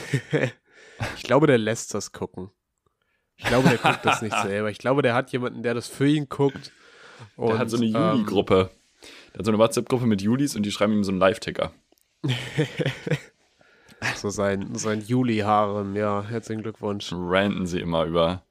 ich glaube, der lässt das gucken. Ich glaube, der guckt das nicht selber. Ich glaube, der hat jemanden, der das für ihn guckt. Und, Der hat so eine ähm, Juli-Gruppe. Der hat so eine WhatsApp-Gruppe mit Julis und die schreiben ihm so einen Live-Ticker. So sein, sein Juli-Harem, ja, herzlichen Glückwunsch. Ranten sie immer über,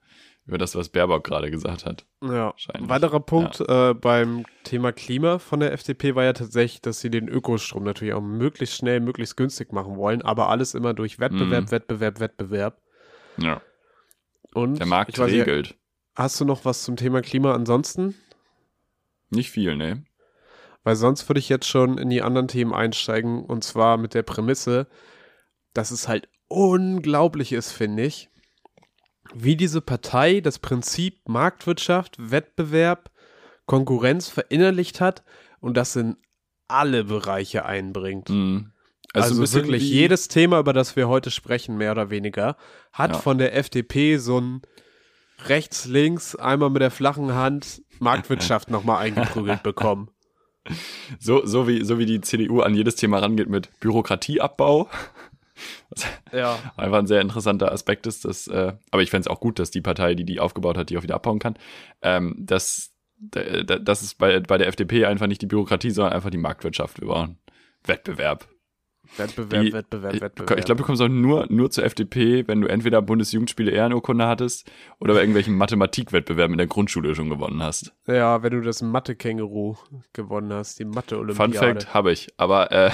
über das, was Baerbock gerade gesagt hat. Ja. Ein weiterer Punkt äh, beim Thema Klima von der FDP war ja tatsächlich, dass sie den Ökostrom natürlich auch möglichst schnell, möglichst günstig machen wollen, aber alles immer durch Wettbewerb, Mhm. Wettbewerb, Wettbewerb. Ja. Und Der Markt weiß regelt. hast du noch was zum Thema Klima ansonsten? Nicht viel, ne? Weil sonst würde ich jetzt schon in die anderen Themen einsteigen und zwar mit der Prämisse, dass es halt unglaublich ist, finde ich, wie diese Partei das Prinzip Marktwirtschaft, Wettbewerb, Konkurrenz verinnerlicht hat und das in alle Bereiche einbringt. Mhm. Also, bisschen wirklich jedes Thema, über das wir heute sprechen, mehr oder weniger, hat Ja. von der FDP so ein rechts, links, einmal mit der flachen Hand Marktwirtschaft nochmal eingeprügelt bekommen. So, so, wie, so wie die CDU an jedes Thema rangeht mit Bürokratieabbau. Was Ja. einfach ein sehr interessanter Aspekt ist, dass, äh, aber ich fände es auch gut, dass die Partei, die die aufgebaut hat, die auch wieder abbauen kann, ähm, dass, d- d- das ist bei, bei der FDP einfach nicht die Bürokratie, sondern einfach die Marktwirtschaft. Wir brauchen Wettbewerb. Wettbewerb, Die- Wettbewerb, Wettbewerb. ich glaube, du kommst auch nur, nur zur FDP, wenn du entweder Bundesjugendspiele Ehrenurkunde hattest oder bei irgendwelchen Mathematikwettbewerben in der Grundschule schon gewonnen hast. ja, wenn du das Mathe-Känguru gewonnen hast, die Fun Mathe-Olympiade. Fact habe ich, aber äh,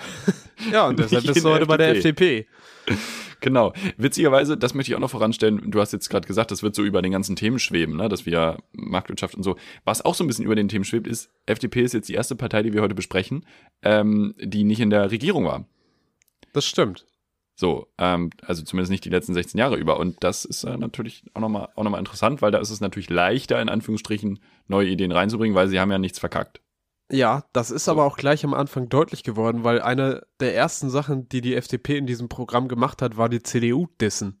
Ja, und deshalb bist du heute bei der FDP. Genau. Witzigerweise, das möchte ich auch noch voranstellen. Du hast jetzt gerade gesagt, das wird so über den ganzen Themen schweben, ne? dass wir Marktwirtschaft und so. Was auch so ein bisschen über den Themen schwebt, ist, FDP ist jetzt die erste Partei, die wir heute besprechen, ähm, die nicht in der Regierung war. Das stimmt. So, ähm, also zumindest nicht die letzten 16 Jahre über. Und das ist äh, natürlich auch nochmal auch noch mal interessant, weil da ist es natürlich leichter, in Anführungsstrichen, neue Ideen reinzubringen, weil sie haben ja nichts verkackt. Ja, das ist aber auch gleich am Anfang deutlich geworden, weil eine der ersten Sachen, die die FDP in diesem Programm gemacht hat, war die CDU dissen.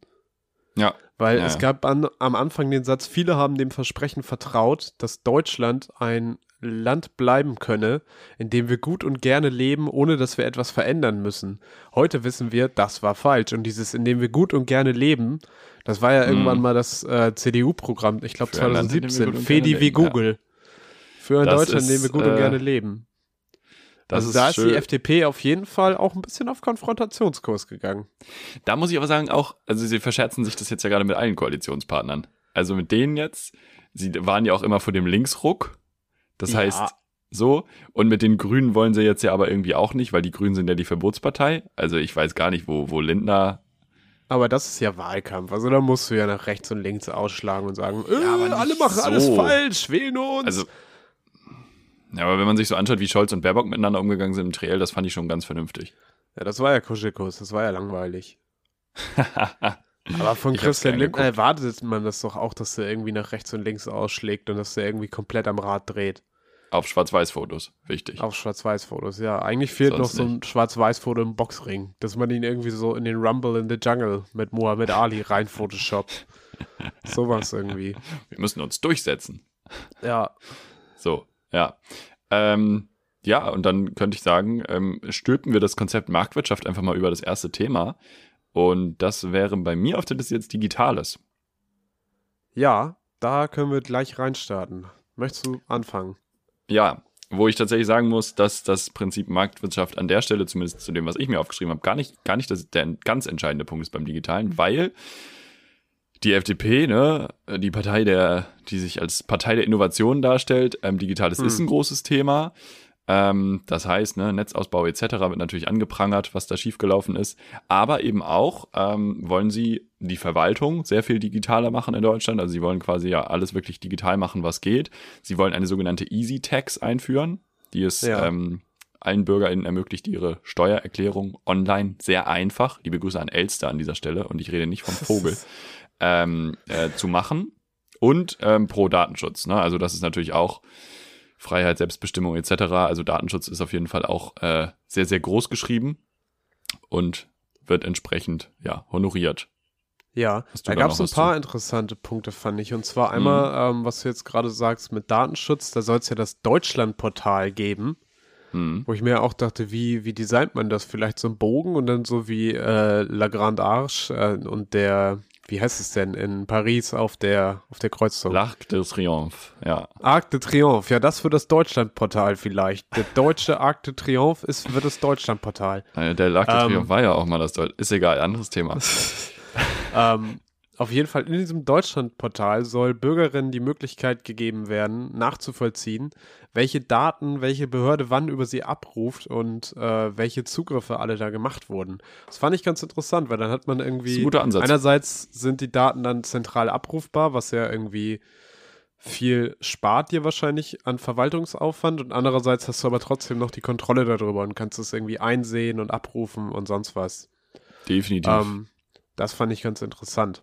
Ja. Weil Ja, es gab an, am Anfang den Satz, viele haben dem Versprechen vertraut, dass Deutschland ein Land bleiben könne, in dem wir gut und gerne leben, ohne dass wir etwas verändern müssen. Heute wissen wir, das war falsch. Und dieses, in dem wir gut und gerne leben, das war ja irgendwann mal das äh, CDU-Programm, ich glaube Für ein Land, in dem wir 2017, gut und Fedi wie leben, ja. Für ein Das Deutschland, in dem ist, wir gut und äh, gerne leben. Das also da ist schön. die FDP auf jeden Fall auch ein bisschen auf Konfrontationskurs gegangen. Da muss ich aber sagen, auch, also sie verscherzen sich das jetzt ja gerade mit allen Koalitionspartnern. Also mit denen jetzt, sie waren ja auch immer vor dem Linksruck. Das Ja. heißt, so. Und mit den Grünen wollen sie jetzt ja aber irgendwie auch nicht, weil die Grünen sind ja die Verbotspartei. Also ich weiß gar nicht, wo, wo Lindner. Aber das ist ja Wahlkampf. Also da musst du ja nach rechts und links ausschlagen und sagen, äh, Ja, alle machen alles so. falsch, wählen nur uns. Also. Ja, aber wenn man sich so anschaut, wie Scholz und Baerbock miteinander umgegangen sind im Triell, das fand ich schon ganz vernünftig. ja, das war ja Kuschelkuss, das war ja langweilig. Aber von Ich Christian Lindner erwartet man das doch auch, dass er irgendwie nach rechts und links ausschlägt und dass er irgendwie komplett am Rad dreht. Auf Schwarz-Weiß-Fotos. Wichtig. Auf Schwarz-Weiß-Fotos, ja. Eigentlich fehlt Sonst noch so ein Schwarz-Weiß-Foto im Boxring, dass man ihn irgendwie so in den Rumble in the Jungle mit Muhammad Ali rein photoshoppt. Sowas irgendwie. Wir müssen uns durchsetzen. Ja, So, ja. Ähm, ja, und dann könnte ich sagen, ähm, stülpen wir das Konzept Marktwirtschaft einfach mal über das erste Thema. Und das wäre bei mir auf der Liste jetzt Digitales. ja, da können wir gleich reinstarten. Möchtest du anfangen? Ja, wo ich tatsächlich sagen muss, dass das Prinzip Marktwirtschaft an der Stelle, zumindest zu dem, was ich mir aufgeschrieben habe, gar nicht, gar nicht das, der ganz entscheidende Punkt ist beim Digitalen, weil die FDP, ne, die Partei der, die sich als Partei der Innovation darstellt, ähm, Digitales Hm. ist ein großes Thema. Ähm, das heißt, ne, Netzausbau etc. wird natürlich angeprangert, was da schiefgelaufen ist. Aber eben auch ähm, wollen sie die Verwaltung sehr viel digitaler machen in Deutschland. Also sie wollen quasi ja alles wirklich digital machen, was geht. Sie wollen eine sogenannte Easy Tax einführen, die es Ja. ähm, allen BürgerInnen ermöglicht, ihre Steuererklärung online sehr einfach, liebe Grüße an Elster an dieser Stelle, und ich rede nicht vom Vogel, ähm, äh, zu machen. Und ähm, pro Datenschutz. Ne? Also das ist natürlich auch Freiheit, Selbstbestimmung etc. Also Datenschutz ist auf jeden Fall auch äh, sehr, sehr groß geschrieben und wird entsprechend ja honoriert. Ja, da gab es ein paar interessante Punkte, fand ich. Und zwar einmal, ähm, was du jetzt gerade sagst mit Datenschutz, da soll es ja das Deutschlandportal geben, Hm. wo ich mir auch dachte, wie, wie designt man das? Vielleicht so ein Bogen und dann so wie äh, La Grande Arche äh, und der, wie heißt es denn, in Paris auf der, auf der Kreuzung. L'Arc de Triomphe, ja. Arc de Triomphe, ja, das wird das Deutschlandportal vielleicht. Der deutsche Arc de Triomphe ist, wird das Deutschlandportal. Äh, Der L'Arc de Ähm. Triomphe war ja auch mal das Deut Ist egal, anderes Thema. ähm, auf jeden Fall in diesem Deutschlandportal soll Bürgerinnen die Möglichkeit gegeben werden, nachzuvollziehen, welche Daten welche Behörde wann über sie abruft und äh, welche Zugriffe alle da gemacht wurden. Das fand ich ganz interessant, weil dann hat man irgendwie guter Ansatz. einerseits sind die Daten dann zentral abrufbar, was ja irgendwie viel spart dir wahrscheinlich an Verwaltungsaufwand und andererseits hast du aber trotzdem noch die Kontrolle darüber und kannst es irgendwie einsehen und abrufen und sonst was. Definitiv. Ähm, das fand ich ganz interessant.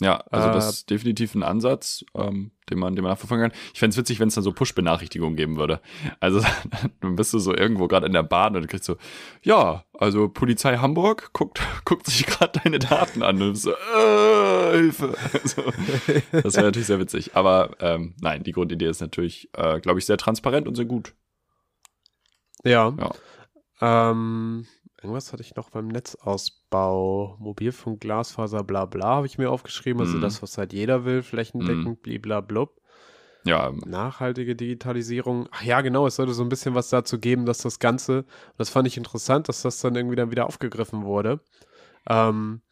Ja, also Äh, das ist definitiv ein Ansatz, ähm, den man, den man nachverfolgen kann. Ich fänd's es witzig, wenn es dann so Push-Benachrichtigungen geben würde. Also dann bist du so irgendwo gerade in der Bahn und du kriegst so, ja, also Polizei Hamburg guckt, guckt sich gerade deine Daten an und so, äh, Hilfe. So, das wäre natürlich sehr witzig. Aber ähm, nein, die Grundidee ist natürlich, äh, glaube ich, sehr transparent und sehr gut. Ja. Ja. Ähm, irgendwas hatte ich noch beim Netzausbau. Mobilfunk, Glasfaser, bla bla, habe ich mir aufgeschrieben. Also Mhm. das, was halt jeder will, flächendeckend, bliblablub. Ja, Nachhaltige Digitalisierung. Ach ja, genau, es sollte so ein bisschen was dazu geben, dass das Ganze, das fand ich interessant, dass das dann irgendwie dann wieder aufgegriffen wurde, ähm,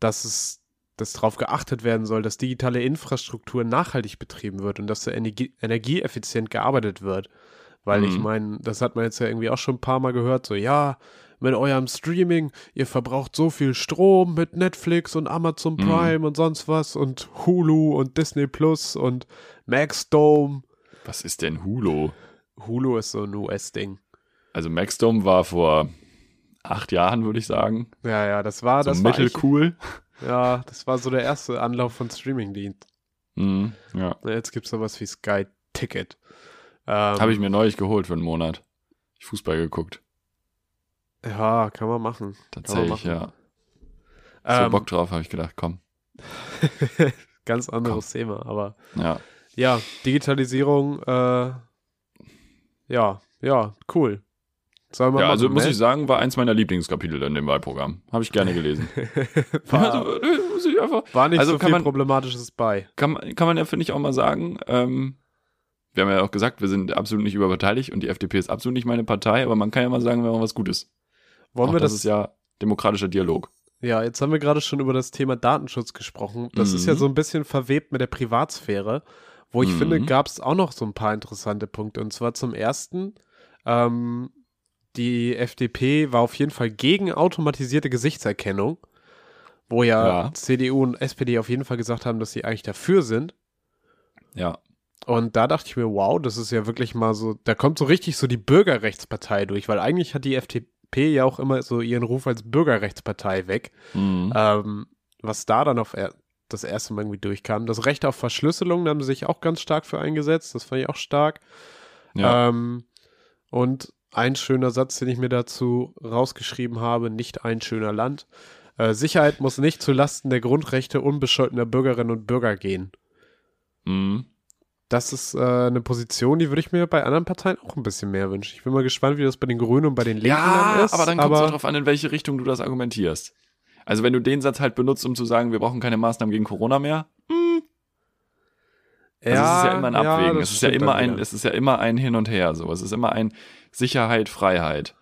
dass es dass darauf geachtet werden soll, dass digitale Infrastruktur nachhaltig betrieben wird und dass so energie energieeffizient gearbeitet wird. Weil ich Mhm. meine, das hat man jetzt ja irgendwie auch schon ein paar Mal gehört, so ja, mit eurem Streaming, ihr verbraucht so viel Strom mit Netflix und Amazon Mhm. Prime und sonst was und Hulu und Disney Plus und Maxdome. was ist denn Hulu? Hulu ist so ein US-Ding. Also Maxdome war vor acht Jahren, würde ich sagen. Ja, ja, das war So das war mittelcool. Ja, das war so der erste Anlauf von Streamingdienst. Mhm, ja. Jetzt gibt's sowas wie Sky Ticket. Ähm, Habe ich mir neulich geholt für einen Monat. Ich Fußball geguckt. Ja, kann man machen. Tatsächlich, machen. ja. So Ähm, Bock drauf, habe ich gedacht, komm. Ganz anderes Thema, aber Ja. ja, Digitalisierung, äh, ja, ja, cool. Ja, also muss ne? ich sagen, war eins meiner Lieblingskapitel in dem Wahlprogramm. Habe ich gerne gelesen. war, also, äh, muss ich einfach, war nicht also so kann viel man- Problematisches bei. kann, man- kann man ja, finde ich, auch mal sagen. Ähm, wir haben ja auch gesagt, wir sind absolut nicht überparteilich und die FDP ist absolut nicht meine Partei, aber man kann ja mal sagen, wenn man was Gutes. Wollen auch wir das, das, ist ja demokratischer Dialog. ja, jetzt haben wir gerade schon über das Thema Datenschutz gesprochen. Das ist Mhm. ja so ein bisschen verwebt mit der Privatsphäre, wo ich Mhm. finde, gab es auch noch so ein paar interessante Punkte. Und zwar zum ersten, ähm, die FDP war auf jeden Fall gegen automatisierte Gesichtserkennung, wo ja, Ja. CDU und SPD auf jeden Fall gesagt haben, dass sie eigentlich dafür sind. Ja. Und da dachte ich mir, wow, das ist ja wirklich mal so, da kommt so richtig so die Bürgerrechtspartei durch, weil eigentlich hat die FDP ja auch immer so ihren Ruf als Bürgerrechtspartei weg. Mhm. Ähm, was da dann auf er das erste Mal irgendwie durchkam. Das Recht auf Verschlüsselung, da haben sie sich auch ganz stark für eingesetzt. Das fand ich auch stark. ja. Ähm, und ein schöner Satz, den ich mir dazu rausgeschrieben habe, nicht ein schöner Land. Äh, Sicherheit muss nicht zu Lasten der Grundrechte unbescholtener Bürgerinnen und Bürger gehen. mhm. Das ist äh, eine Position, die würde ich mir bei anderen Parteien auch ein bisschen mehr wünschen. Ich bin mal gespannt, wie das bei den Grünen und bei den Linken Ja, dann ist. aber dann kommt es auch drauf an, in welche Richtung du das argumentierst. Also wenn du den Satz halt benutzt, um zu sagen, wir brauchen keine Maßnahmen gegen Corona mehr, also es ist ja immer ein Abwägen. das es ist ja immer ein, wieder. es ist ja immer ein Hin und Her. So, es ist immer ein Sicherheit, Freiheit.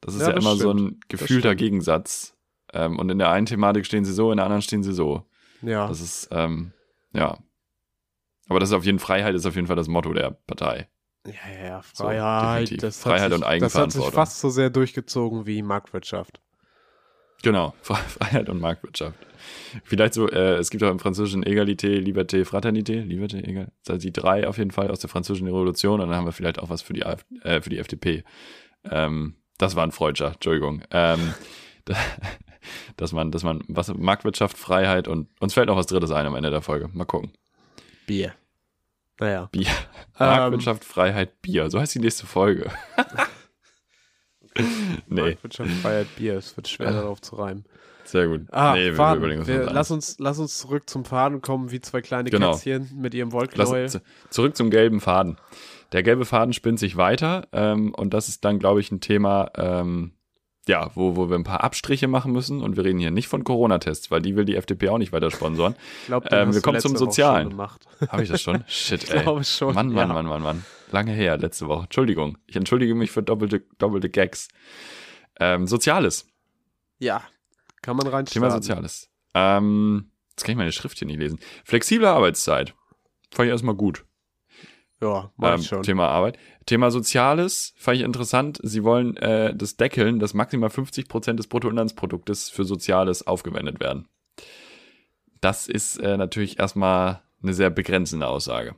Das ist Ja, ja, das immer so stimmt. ein gefühlter. Gegensatz. Ähm, und in der einen Thematik stehen sie so, in der anderen stehen sie so. Ja, Das ist, ähm, ja. Aber das ist auf jeden Freiheit ist auf jeden Fall das Motto der Partei. ja, ja, ja, So, Freiheit. definitiv. das Freiheit sich, und Das hat sich Eigenverantwortung. fast so sehr durchgezogen wie Marktwirtschaft. Genau, Fre- Freiheit und Marktwirtschaft. Vielleicht so, äh, es gibt auch im Französischen Egalité, Liberté, Fraternité, Liberté, egal. Die drei auf jeden Fall aus der Französischen Revolution und dann haben wir vielleicht auch was für die, AfD, äh, für die FDP. Ähm, das war ein Freudscher, Entschuldigung. Ähm, da- dass man, dass man, was, Marktwirtschaft, Freiheit und uns fällt noch was Drittes ein am Ende der Folge. Mal gucken. Bier. Naja. Bier. Ähm, Marktwirtschaft, Freiheit, Bier. So heißt die nächste Folge. nee, Marktwirtschaft, Freiheit, Bier. Es wird schwer, darauf zu reimen. sehr gut. Ah, nee, wir Faden. überlegen uns wir, lass, uns, lass uns zurück zum Faden kommen, wie zwei kleine Genau. Kätzchen mit ihrem Wollknäuel. zu- zurück zum gelben Faden. Der gelbe Faden spinnt sich weiter ähm, und das ist dann, glaube ich, ein Thema, ähm, ja, wo, wo wir ein paar Abstriche machen müssen und wir reden hier nicht von Corona-Tests, weil die will die FDP auch nicht weiter sponsoren. Ich glaub, Ähm, wir kommen zum Sozialen. Habe ich das schon? Shit, Ich ey. glaube schon. Mann, Mann, ja. Mann, Mann, Mann. Lange her, letzte Woche. Entschuldigung. Ich entschuldige mich für doppelte, doppelte Gags. Ähm, Soziales. Ja, kann man rein Thema Soziales. Ähm, jetzt kann ich meine Schrift hier nicht lesen. Flexible Arbeitszeit. Fand ich erstmal gut. Ja, mach ähm, ich schon. Thema Arbeit. Thema Soziales fand ich interessant. Sie wollen äh, das deckeln, dass maximal 50 Prozent des Bruttoinlandsproduktes für Soziales aufgewendet werden. Das ist äh, natürlich erstmal eine sehr begrenzende Aussage.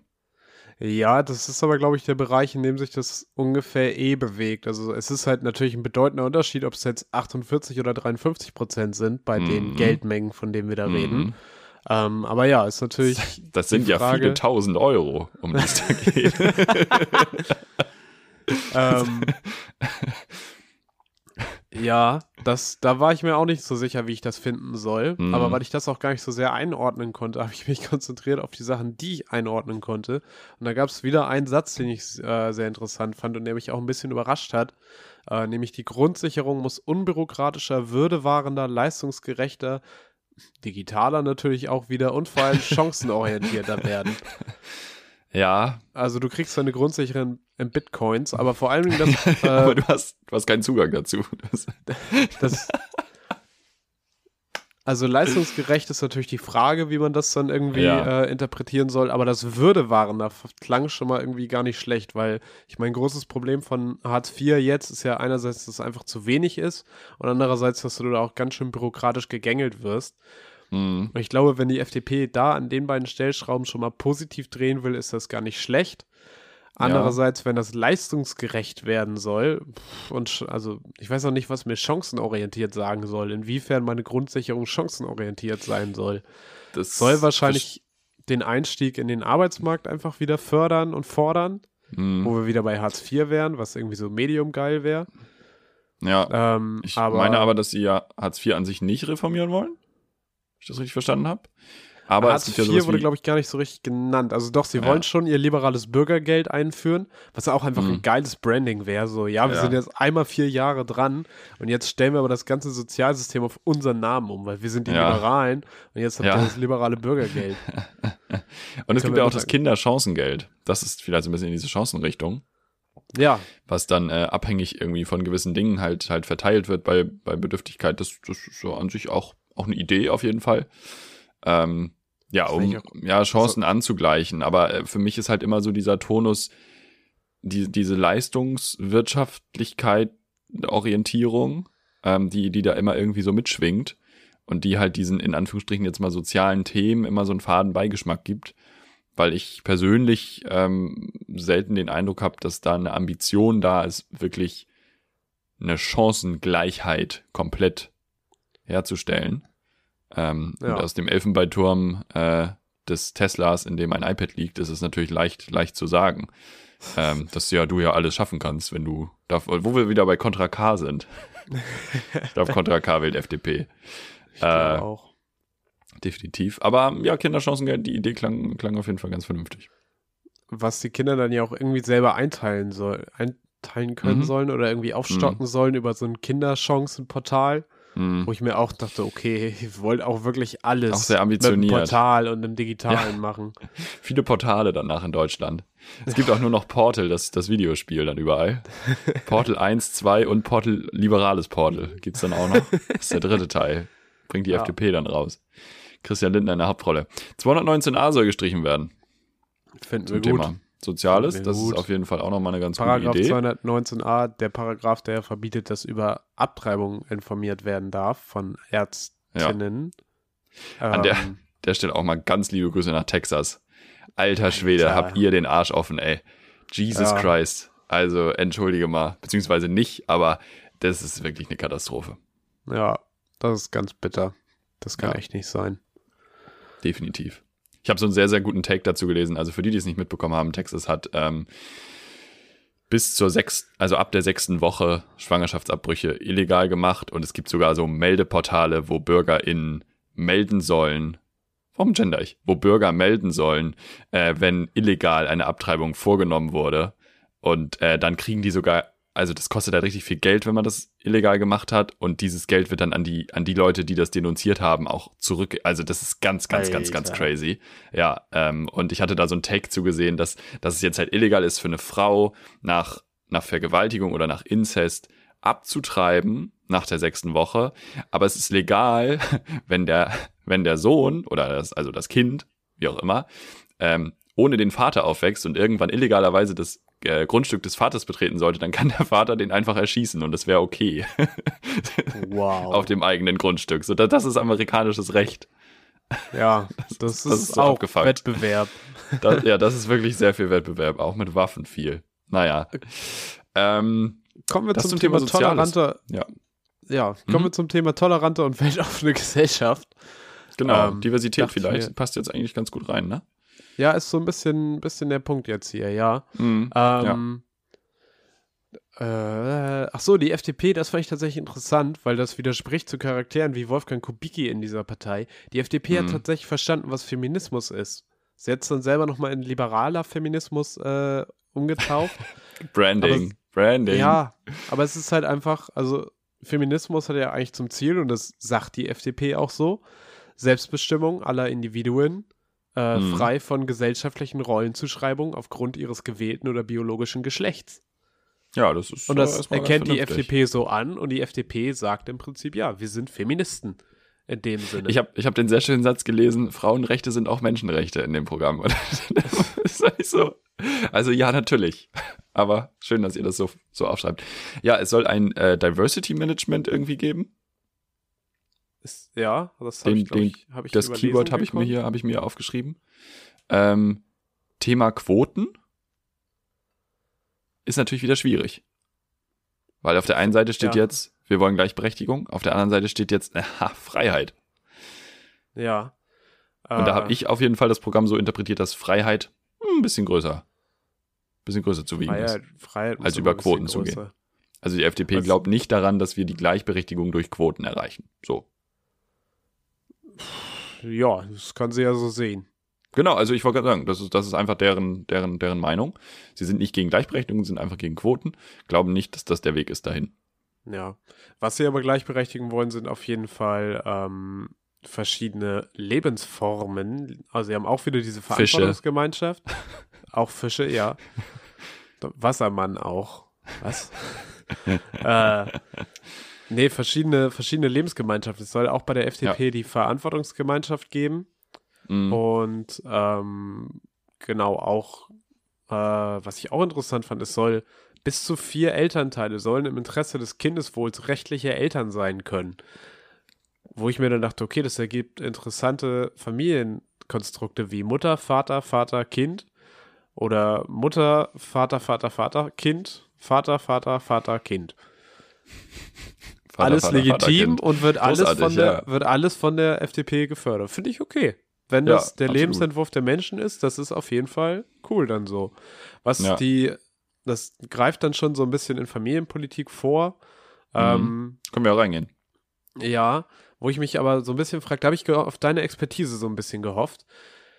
Ja, das ist aber, glaube ich, der Bereich, in dem sich das ungefähr eh bewegt. Also es ist halt natürlich ein bedeutender Unterschied, ob es jetzt 48 oder 53 Prozent sind bei den Mhm. Geldmengen, von denen wir da Mhm. reden. Ähm, aber ja, ist natürlich. Das sind Die ja Frage- viele tausend Euro, um die es da geht. ähm, ja, das, da war ich mir auch nicht so sicher, wie ich das finden soll. Mhm. Aber weil ich das auch gar nicht so sehr einordnen konnte, habe ich mich konzentriert auf die Sachen, die ich einordnen konnte. Und da gab es wieder einen Satz, den ich äh, sehr interessant fand und der mich auch ein bisschen überrascht hat. Äh, nämlich die Grundsicherung muss unbürokratischer, würdewahrender, leistungsgerechter, digitaler natürlich auch wieder und vor allem chancenorientierter werden. ja, Also du kriegst deine Grundsicherung in Bitcoins, aber vor allem das, aber äh, du hast, du hast keinen Zugang dazu. Das, das also leistungsgerecht ist natürlich die Frage, wie man das dann irgendwie Ja. äh, interpretieren soll, aber das Würdewahrender klang schon mal irgendwie gar nicht schlecht, weil ich mein großes Problem von Hartz IV jetzt ist ja einerseits, dass es einfach zu wenig ist und andererseits, dass du da auch ganz schön bürokratisch gegängelt wirst. Mhm. Und ich glaube, wenn die FDP da an den beiden Stellschrauben schon mal positiv drehen will, ist das gar nicht schlecht. Andererseits, wenn das leistungsgerecht werden soll, und also ich weiß auch nicht, was mir chancenorientiert sagen soll, inwiefern meine Grundsicherung chancenorientiert sein soll. Das Soll wahrscheinlich den Einstieg in den Arbeitsmarkt einfach wieder fördern und fordern, Hm, wo wir wieder bei Hartz IV wären, was irgendwie so medium geil wäre. ja, Ähm, ich aber, meine aber, dass sie ja Hartz IV an sich nicht reformieren wollen. Wenn ich das richtig verstanden habe. Aber Hartz es gibt ja sowas wurde, glaube ich, gar nicht so richtig genannt. Also doch, sie Ja. wollen schon ihr liberales Bürgergeld einführen, was auch einfach Mhm. ein geiles Branding wäre. So, ja, wir Ja. sind jetzt einmal vier Jahre dran und jetzt stellen wir aber das ganze Sozialsystem auf unseren Namen um, weil wir sind die Ja. Liberalen und jetzt habt ihr das liberale Bürgergeld. und es gibt wir ja auch das. Kinderchancengeld. Das ist vielleicht so ein bisschen in diese Chancenrichtung. Ja, was dann äh, abhängig irgendwie von gewissen Dingen halt halt verteilt wird bei, bei Bedürftigkeit. Das, das ist so an sich auch, auch eine Idee auf jeden Fall. Ähm, ja, um ja, Chancen anzugleichen. Aber äh, für mich ist halt immer so dieser Tonus, die, diese Leistungswirtschaftlichkeit, Orientierung, ähm, die, die da immer irgendwie so mitschwingt und die halt diesen in Anführungsstrichen jetzt mal sozialen Themen immer so einen faden Beigeschmack gibt weil ich persönlich ähm, selten den Eindruck habe, dass da eine Ambition da ist, wirklich eine Chancengleichheit komplett herzustellen. Ähm, Ja. Und aus dem Elfenbeinturm äh, des Teslas, in dem ein iPad liegt, ist es natürlich leicht, leicht zu sagen, ähm, dass ja du ja alles schaffen kannst, wenn du, darf, wo wir wieder bei Contra K sind. ich glaube, Contra K wählt FDP. ich Äh, auch. Definitiv. Aber ja, Kinderchancengeld, die Idee klang, klang auf jeden Fall ganz vernünftig. Was die Kinder dann ja auch irgendwie selber einteilen soll, einteilen können Mhm. sollen oder irgendwie aufstocken sollen über so ein Kinderchancenportal. Hm. Wo ich mir auch dachte, okay, ihr wollt auch wirklich alles Auch sehr mit ambitioniert. einem Portal und einem Digitalen machen. Viele Portale danach in Deutschland. Es gibt auch nur noch Portal, das, das Videospiel dann überall. Portal 1, 2 und Portal, liberales Portal gibt's dann auch noch. Das ist der dritte Teil. Bringt die Ja. FDP dann raus. Christian Lindner in der Hauptrolle. 219a soll gestrichen werden Finden zum wir gut. Thema Soziales. Wir Das ist auf jeden Fall auch nochmal eine ganz Paragraph gute Idee. 219a, der Paragraph, der verbietet, dass über Abtreibung informiert werden darf von Ärztinnen. An der- Ähm, Der stellt auch mal ganz liebe Grüße nach Texas. Alter Schwede, Alter. habt ihr den Arsch offen, ey. Jesus Ja. Christ. Also, entschuldige mal. Beziehungsweise nicht, aber das ist wirklich eine Katastrophe. ja, das ist ganz bitter. Das kann Ja. echt nicht sein. Definitiv. Ich habe so einen sehr, sehr guten Take dazu gelesen. Also für die, die es nicht mitbekommen haben, Texas hat ähm, bis zur sechsten, also ab der sechsten Woche Schwangerschaftsabbrüche illegal gemacht und es gibt sogar so Meldeportale, wo BürgerInnen melden sollen, warum gender ich? Wo Bürger melden sollen, äh, wenn illegal eine Abtreibung vorgenommen wurde. Und äh, dann kriegen die sogar, also das kostet halt richtig viel Geld, wenn man das illegal gemacht hat. Und dieses Geld wird dann an die, an die Leute, die das denunziert haben, auch zurück. Also das ist ganz, ganz, ganz, ganz Alter. crazy. Ja, ähm, und ich hatte da so einen Take zugesehen, dass, dass es jetzt halt illegal ist für eine Frau nach, nach Vergewaltigung oder nach Inzest abzutreiben nach der sechsten Woche. Aber es ist legal, wenn der, wenn der Sohn oder das, also das Kind, wie auch immer, ähm, ohne den Vater aufwächst und irgendwann illegalerweise das äh, Grundstück des Vaters betreten sollte, dann kann der Vater den einfach erschießen und das wäre okay Wow. auf dem eigenen Grundstück. So, das, das ist amerikanisches Recht. ja, das, das ist, ist so auch abgefuckt. Wettbewerb. Das, ja, das ist wirklich sehr viel Wettbewerb, auch mit Waffen viel. Naja. Ähm, Kommen wir Das zum zum Thema, Thema Soziales. tolerante. Ja. Ja, kommen Mhm. wir zum Thema tolerante und weltoffene Gesellschaft. genau, Ähm, Diversität vielleicht mir- passt jetzt eigentlich ganz gut rein, ne? Ja, ist so ein bisschen, bisschen der Punkt jetzt hier, ja. Mhm. Ähm, äh, ach so, die FDP, das fand ich tatsächlich interessant, weil das widerspricht zu Charakteren wie Wolfgang Kubicki in dieser Partei. Die FDP Mhm. hat tatsächlich verstanden, was Feminismus ist. Sie hat es dann selber nochmal in liberaler Feminismus äh, umgetauft. Branding. Branding. ja, aber es ist halt einfach, also Feminismus hat ja eigentlich zum Ziel, und das sagt die FDP auch so, Selbstbestimmung aller Individuen, äh, Mhm. frei von gesellschaftlichen Rollenzuschreibungen aufgrund ihres gewählten oder biologischen Geschlechts. Ja, das ist Und das erkennt die. FDP so an und die FDP sagt im Prinzip, ja, wir sind Feministen in dem Sinne. Ich habe ich hab den sehr schönen Satz gelesen, Frauenrechte sind auch Menschenrechte in dem Programm. Eigentlich so. Also ja, natürlich. Aber schön, dass ihr das so, so aufschreibt. Ja, es soll ein äh, Diversity Management irgendwie geben. Ist, ja, das habe ich, den- ich, hab ich Das Keyword habe ich mir hier, habe ich mir aufgeschrieben. Ähm, Thema Quoten. ist natürlich wieder schwierig. Weil auf der einen Seite steht Ja. jetzt, wir wollen Gleichberechtigung, auf der anderen Seite steht jetzt, aha, Freiheit. Ja. Und da Äh, habe ich auf jeden Fall das Programm so interpretiert, dass Freiheit ein bisschen größer, bisschen größer zu wiegen ist. Freiheit, Freiheit muss als über ein Quoten zu gehen. Also die FDP Also- glaubt nicht daran, dass wir die Gleichberechtigung durch Quoten erreichen. So. Ja, das kann sie ja so sehen. Genau, also ich wollte gerade sagen, das ist, das ist einfach deren, deren, deren Meinung. Sie sind nicht gegen Gleichberechtigung, sind einfach gegen Quoten, glauben nicht, dass das der Weg ist dahin. Ja. Was sie aber gleichberechtigen wollen, sind auf jeden Fall ähm, verschiedene Lebensformen. Also sie haben auch wieder diese Fische. Verantwortungsgemeinschaft. auch Fische, ja. Wassermann auch. Was? äh, nee, verschiedene, verschiedene Lebensgemeinschaften. Es soll auch bei der FDP die Verantwortungsgemeinschaft geben. Mhm. Und ähm, genau auch, äh, was ich auch interessant fand, es soll bis zu vier Elternteile sollen im Interesse des Kindeswohls rechtliche Eltern sein können. Wo ich mir dann dachte, okay, das ergibt interessante Familienkonstrukte wie Mutter, Vater, Vater, Kind oder Mutter, Vater, Vater, Vater, Kind, Vater, Vater, Vater, Kind. Vater, alles Vater, Vater, legitim Kind. und wird alles, Großartig, von der, ja. wird alles von der FDP gefördert. Finde ich okay. Wenn Ja, das der absolut. Lebensentwurf der Menschen ist, das ist auf jeden Fall cool dann so. Was Ja. die, das greift dann schon so ein bisschen in Familienpolitik vor. Mhm. Ähm, Können wir auch reingehen. ja, wo ich mich aber so ein bisschen frage, da habe ich auf deine Expertise so ein bisschen gehofft.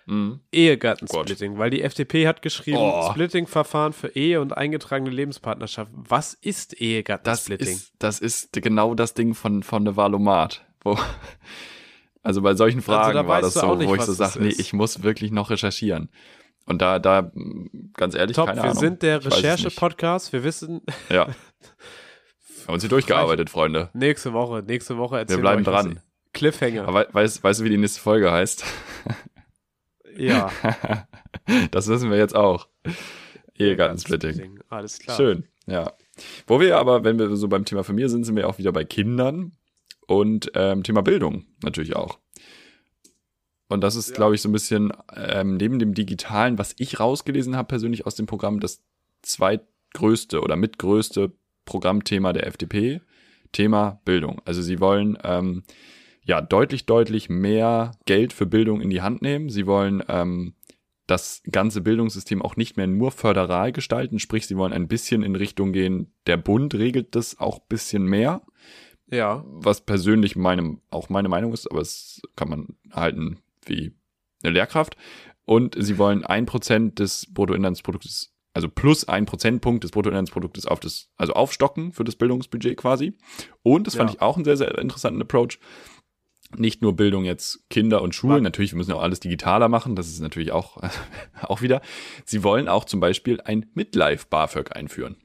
Mhm. Ehegattensplitting, weil die FDP hat geschrieben, Oh. Splitting-Verfahren für Ehe und eingetragene Lebenspartnerschaft. Was ist Das Ehegattensplitting? ist, das ist genau das Ding von, von der Valomat. Wo, also bei solchen Fragen da war das so, nicht, wo ich so das sage, nee, ich muss wirklich noch recherchieren. Und da, da, ganz ehrlich, Top, keine wir Ahnung. sind der. Recherche-Podcast. Wir wissen, Ja. Haben uns hier durchgearbeitet, Freunde. nächste Woche, nächste Woche Wir erzählen bleiben euch was- dran. Cliffhanger. Aber weißt, weißt du, wie die nächste Folge heißt? Ja. das wissen wir jetzt auch. Ehegattensplitting. Alles klar. Schön, ja. Wo wir aber, wenn wir so beim Thema Familie sind, sind wir auch wieder bei Kindern und ähm, Thema Bildung natürlich auch. Und das ist, Ja. glaube ich, so ein bisschen ähm, neben dem Digitalen, was ich rausgelesen habe persönlich aus dem Programm, das zweitgrößte oder mitgrößte Programmthema der FDP, Thema Bildung. Also sie wollen ähm, ja deutlich, deutlich mehr Geld für Bildung in die Hand nehmen. Sie wollen ähm, das ganze Bildungssystem auch nicht mehr nur föderal gestalten, sprich, sie wollen ein bisschen in Richtung gehen, der Bund regelt das auch ein bisschen mehr, Ja. was persönlich meinem, auch meine Meinung ist, aber es kann man halten wie eine Lehrkraft. Und sie wollen ein Prozent des Bruttoinlandsproduktes, also plus ein Prozentpunkt des Bruttoinlandsproduktes auf das, also aufstocken für das Bildungsbudget quasi. Und das fand Ja. ich auch einen sehr, sehr interessanten Approach. Nicht nur Bildung jetzt Kinder und Schulen, natürlich, wir müssen auch alles digitaler machen, das ist natürlich auch, auch wieder. Sie wollen auch zum Beispiel ein Midlife-BAföG einführen.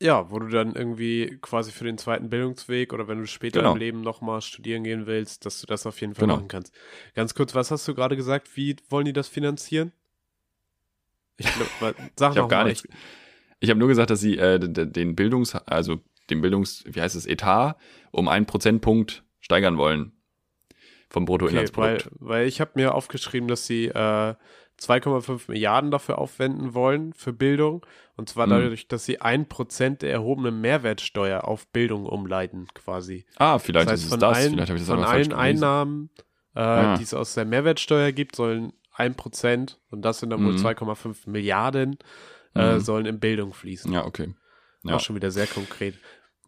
Ja, wo du dann irgendwie quasi für den zweiten Bildungsweg oder wenn du später Genau. im Leben nochmal studieren gehen willst, dass du das auf jeden Fall Genau. machen kannst. Ganz kurz, was hast du gerade gesagt? Wie wollen die das finanzieren? Ich sag Ich noch habe gar mal. nichts. Ich habe nur gesagt, dass sie äh, den Bildungs, also den Bildungs, wie heißt es, Etat um einen Prozentpunkt steigern wollen vom Okay, weil, Bruttoinlandsprodukt. weil ich habe mir aufgeschrieben, dass sie äh, 2,5 Milliarden dafür aufwenden wollen für Bildung. Und zwar Mhm. dadurch, dass sie ein Prozent der erhobenen Mehrwertsteuer auf Bildung umleiten, quasi. ah, vielleicht das heißt, ist es das. allen, vielleicht habe ich das von allen. Einnahmen, äh, Ah. die es aus der Mehrwertsteuer gibt, sollen ein Prozent, und das sind dann wohl Mhm. 2,5 Milliarden, äh, Mhm. sollen in Bildung fließen. Ja, okay. Ja. Auch schon wieder sehr konkret.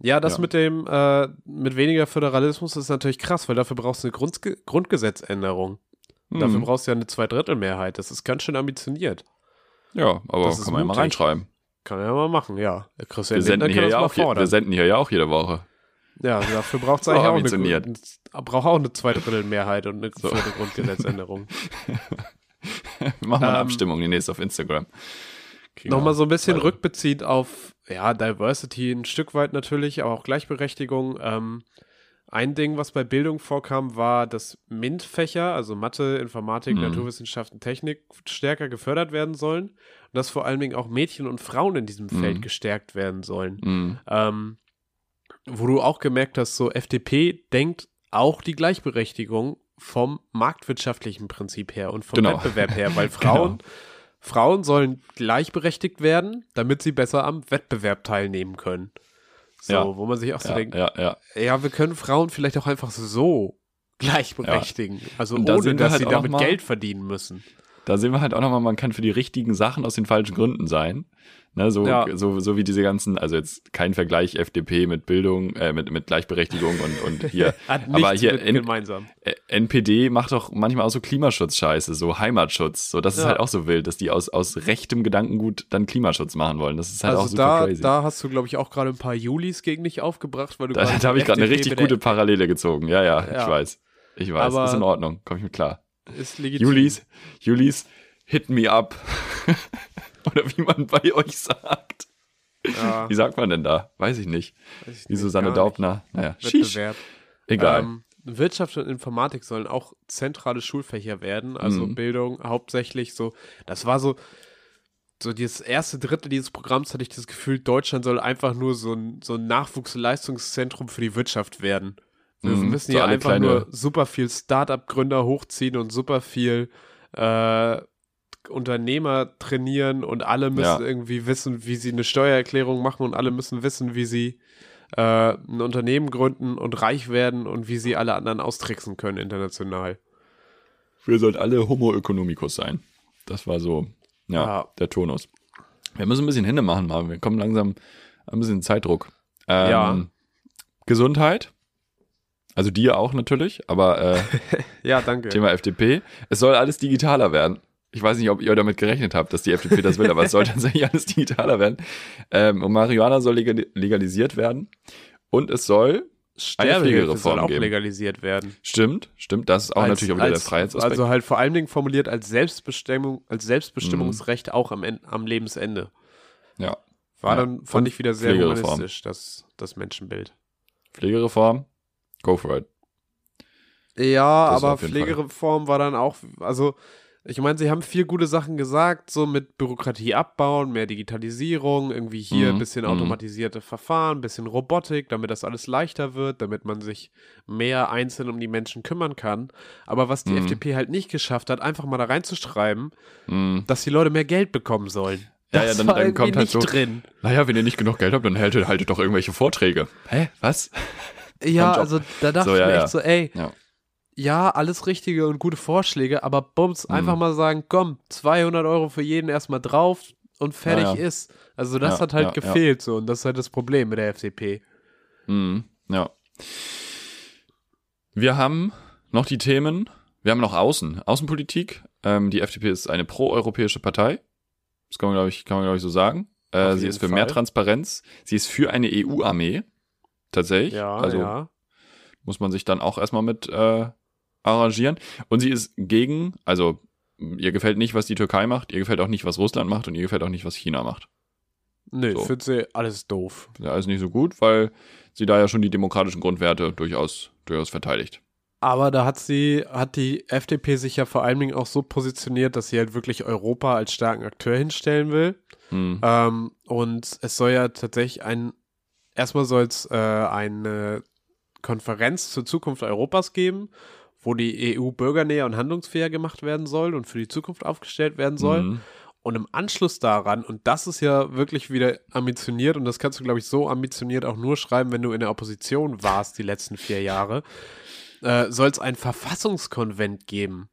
Ja, das Ja. mit dem, äh, mit weniger Föderalismus ist natürlich krass, weil dafür brauchst du eine Grundge Grundgesetzänderung. Dafür Mhm. brauchst du ja eine Zweidrittelmehrheit. Das ist ganz schön ambitioniert. Ja, aber Das kann man ja mal reinschreiben. Kann er ja mal machen, ja. Christian Wir senden, Lindner hier ja auch, je- wir fordern. senden hier ja auch jede Woche. Ja, dafür braucht es eigentlich auch eine, braucht auch eine Zweidrittelmehrheit und eine So. Grundgesetzänderung. Wir machen mal eine Ähm, Abstimmung demnächst auf Instagram. Kriegen Nochmal so ein bisschen weiter. rückbeziehend auf, ja, Diversity ein Stück weit natürlich, aber auch Gleichberechtigung. Ähm, ein Ding, was bei Bildung vorkam, war, dass MINT-Fächer, also Mathe, Informatik, Mhm. Naturwissenschaften, Technik, stärker gefördert werden sollen. Und dass vor allen Dingen auch Mädchen und Frauen in diesem Feld Mhm. gestärkt werden sollen. Mhm. Ähm, wo du auch gemerkt hast, so FDP denkt auch die Gleichberechtigung vom marktwirtschaftlichen Prinzip her und vom Genau. Wettbewerb her, weil Frauen Frauen sollen gleichberechtigt werden, damit sie besser am Wettbewerb teilnehmen können. So, Ja. wo man sich auch so ja, denkt, ja, ja. ja, wir können Frauen vielleicht auch einfach so gleichberechtigen. Also da ohne, dass halt sie damit mal- Geld verdienen müssen. Da sehen wir halt auch nochmal, man kann für die richtigen Sachen aus den falschen Gründen sein. Ne, so, Ja. so, so wie diese ganzen, also jetzt kein Vergleich FDP mit Bildung, äh, mit, mit Gleichberechtigung und, und hier. Hat Aber hier mit in- gemeinsam. Äh, NPD macht doch manchmal auch so Klimaschutzscheiße, so Heimatschutz. So, das ist Ja. halt auch so wild, dass die aus, aus rechtem Gedankengut dann Klimaschutz machen wollen. Das ist halt auch Also super da, crazy. da hast du, glaube ich, auch gerade ein paar Julis gegen dich aufgebracht, weil du Da, gerade da habe ich gerade eine richtig gute Parallele gezogen. Ja, ja, Ja. ich weiß. Ich weiß, Aber- ist in Ordnung. Komm ich mit klar. ist legitim. Julis, Julis, hit me up. Oder wie man bei euch sagt. Ja, Wie sagt man denn da? Weiß ich nicht. weiß ich Wie nicht, Susanne Daubner. Naja, nicht. Wettbewerb. Egal. Ähm, Wirtschaft und Informatik sollen auch zentrale Schulfächer werden, also Mhm. Bildung hauptsächlich so. Das war so, so dieses erste Drittel dieses Programms hatte ich das Gefühl, Deutschland soll einfach nur so ein, so ein Nachwuchsleistungszentrum für die Wirtschaft werden. Wir Mhm, müssen so hier einfach nur super viel Start-up-Gründer hochziehen und super viel äh, Unternehmer trainieren und alle müssen Ja. irgendwie wissen, wie sie eine Steuererklärung machen und alle müssen wissen, wie sie äh, ein Unternehmen gründen und reich werden und wie sie alle anderen austricksen können international. Wir sollten alle Homo economicus sein. Das war so, ja, Ja. der Tonus. Wir müssen ein bisschen Hände machen, Marvin. Wir kommen langsam ein bisschen Zeitdruck. Ähm, Ja. Gesundheit. Also dir auch natürlich, aber äh, Ja, danke. Thema FDP. Es soll alles digitaler werden. Ich weiß nicht, ob ihr damit gerechnet habt, dass die FDP das will, aber es soll tatsächlich alles digitaler werden. Ähm, und Marihuana soll legal legalisiert werden. Und es soll, Sterbehilfe auch geben. legalisiert werden. stimmt, stimmt, das ist auch Als- natürlich auch wieder als, der Freiheitsaspekt. Also halt vor allen Dingen formuliert als Selbstbestimmung, als Selbstbestimmungsrecht Mhm. auch am, am Lebensende. ja. War Ja. dann, fand Und ich wieder sehr humanistisch, das, das Menschenbild. Pflegereform, go for it. Ja, Das aber. Pflegereform war dann auch, also ich meine, sie haben vier gute Sachen gesagt, so mit Bürokratie abbauen, mehr Digitalisierung, irgendwie hier ein Mhm, bisschen mhm. automatisierte Verfahren, ein bisschen Robotik, damit das alles leichter wird, damit man sich mehr einzeln um die Menschen kümmern kann. Aber was die Mhm. FDP halt nicht geschafft hat, einfach mal da reinzuschreiben, Mm. dass die Leute mehr Geld bekommen sollen. Ja, das ja, dann- dann kommt halt nicht so- drin. Naja, wenn ihr nicht genug Geld habt, dann haltet, haltet doch irgendwelche Vorträge. Hä? Was? Ja, also da dachte So, ich ja, mir ja. echt so, ey, Ja. Ja, alles richtige und gute Vorschläge, aber bums, Mhm. einfach mal sagen, komm, 200 Euro für jeden erstmal drauf und fertig Ja, ja. ist. Also das Ja, hat halt gefehlt so und das ist halt das Problem mit der FDP. Mm, ja. Wir haben noch die Themen, wir haben noch Außen, Außenpolitik. Ähm, die FDP ist eine proeuropäische Partei. Das kann man, glaube ich, kann man, glaube ich, so sagen. Äh, sie ist für mehr Fall. Transparenz. Sie ist für eine EU-Armee. Tatsächlich. Ja, also ja. muss man sich dann auch erstmal mit äh, arrangieren. Und sie ist gegen, also ihr gefällt nicht, was die Türkei macht, ihr gefällt auch nicht, was Russland macht und ihr gefällt auch nicht, was China macht. Nö, So. findet sie alles doof. Ja, ist nicht so gut, weil sie da ja schon die demokratischen Grundwerte durchaus, durchaus verteidigt. Aber da hat sie, hat die FDP sich ja vor allen Dingen auch so positioniert, dass sie halt wirklich Europa als starken Akteur hinstellen will. Hm. Ähm, und es soll ja tatsächlich ein, erstmal soll es äh, eine Konferenz zur Zukunft Europas geben, wo die EU bürgernäher und handlungsfähiger gemacht werden soll und für die Zukunft aufgestellt werden soll. Mhm. Und im Anschluss daran, und das ist ja wirklich wieder ambitioniert, und das kannst du, glaube ich, so ambitioniert auch nur schreiben, wenn du in der Opposition warst die letzten vier Jahre, äh, soll es einen Verfassungskonvent geben.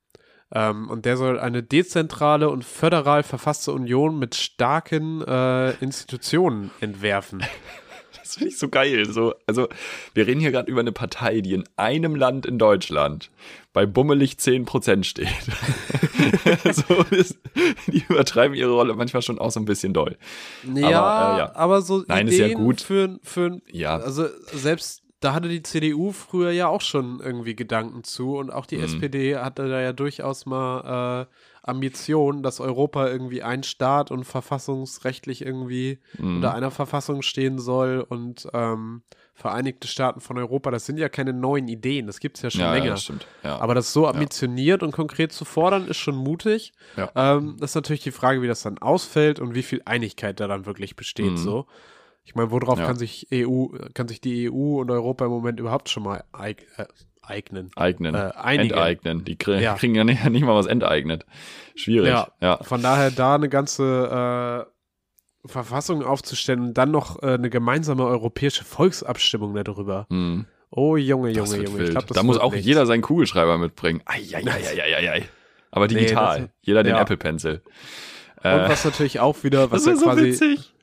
Ähm, und der soll eine dezentrale und föderal verfasste Union mit starken äh, Institutionen entwerfen. Das finde ich so geil. So, also, wir reden hier gerade über eine Partei, die in einem Land in Deutschland bei bummelig 10% steht. so ist, die übertreiben ihre Rolle manchmal schon auch so ein bisschen doll. Ja, äh, ja. aber so Nein, ist ja Ideen gut. für, für Ja. also selbst da hatte die CDU früher ja auch schon irgendwie Gedanken zu und auch die Mhm. SPD hatte da ja durchaus mal äh, Ambitionen, dass Europa irgendwie ein Staat und verfassungsrechtlich irgendwie Mhm. unter einer Verfassung stehen soll und ähm, Vereinigte Staaten von Europa, das sind ja keine neuen Ideen, das gibt es ja schon ja, ja, länger. das stimmt. Ja. Aber das so ambitioniert und konkret zu fordern, ist schon mutig. Ja. Ähm, das ist natürlich die Frage, wie das dann ausfällt und wie viel Einigkeit da dann wirklich besteht. Mhm. So, ich meine, worauf Ja. kann sich EU, kann sich die EU und Europa im Moment überhaupt schon mal eig äh, eignen. Eignen. Äh, einigen. Enteignen. Die krie Ja. kriegen ja nicht, nicht mal was enteignet. Schwierig. Ja. ja. Von daher da eine ganze äh, Verfassung aufzustellen und dann noch äh, eine gemeinsame europäische Volksabstimmung darüber. Hm. Oh Junge, Junge, Junge. Ich glaub, da muss auch nichts. jeder seinen Kugelschreiber mitbringen. Eieieiei. Aber Nee, digital. das- jeder den. Apple Pencil. Und was natürlich auch wieder, was das ja ist so quasi. witzig.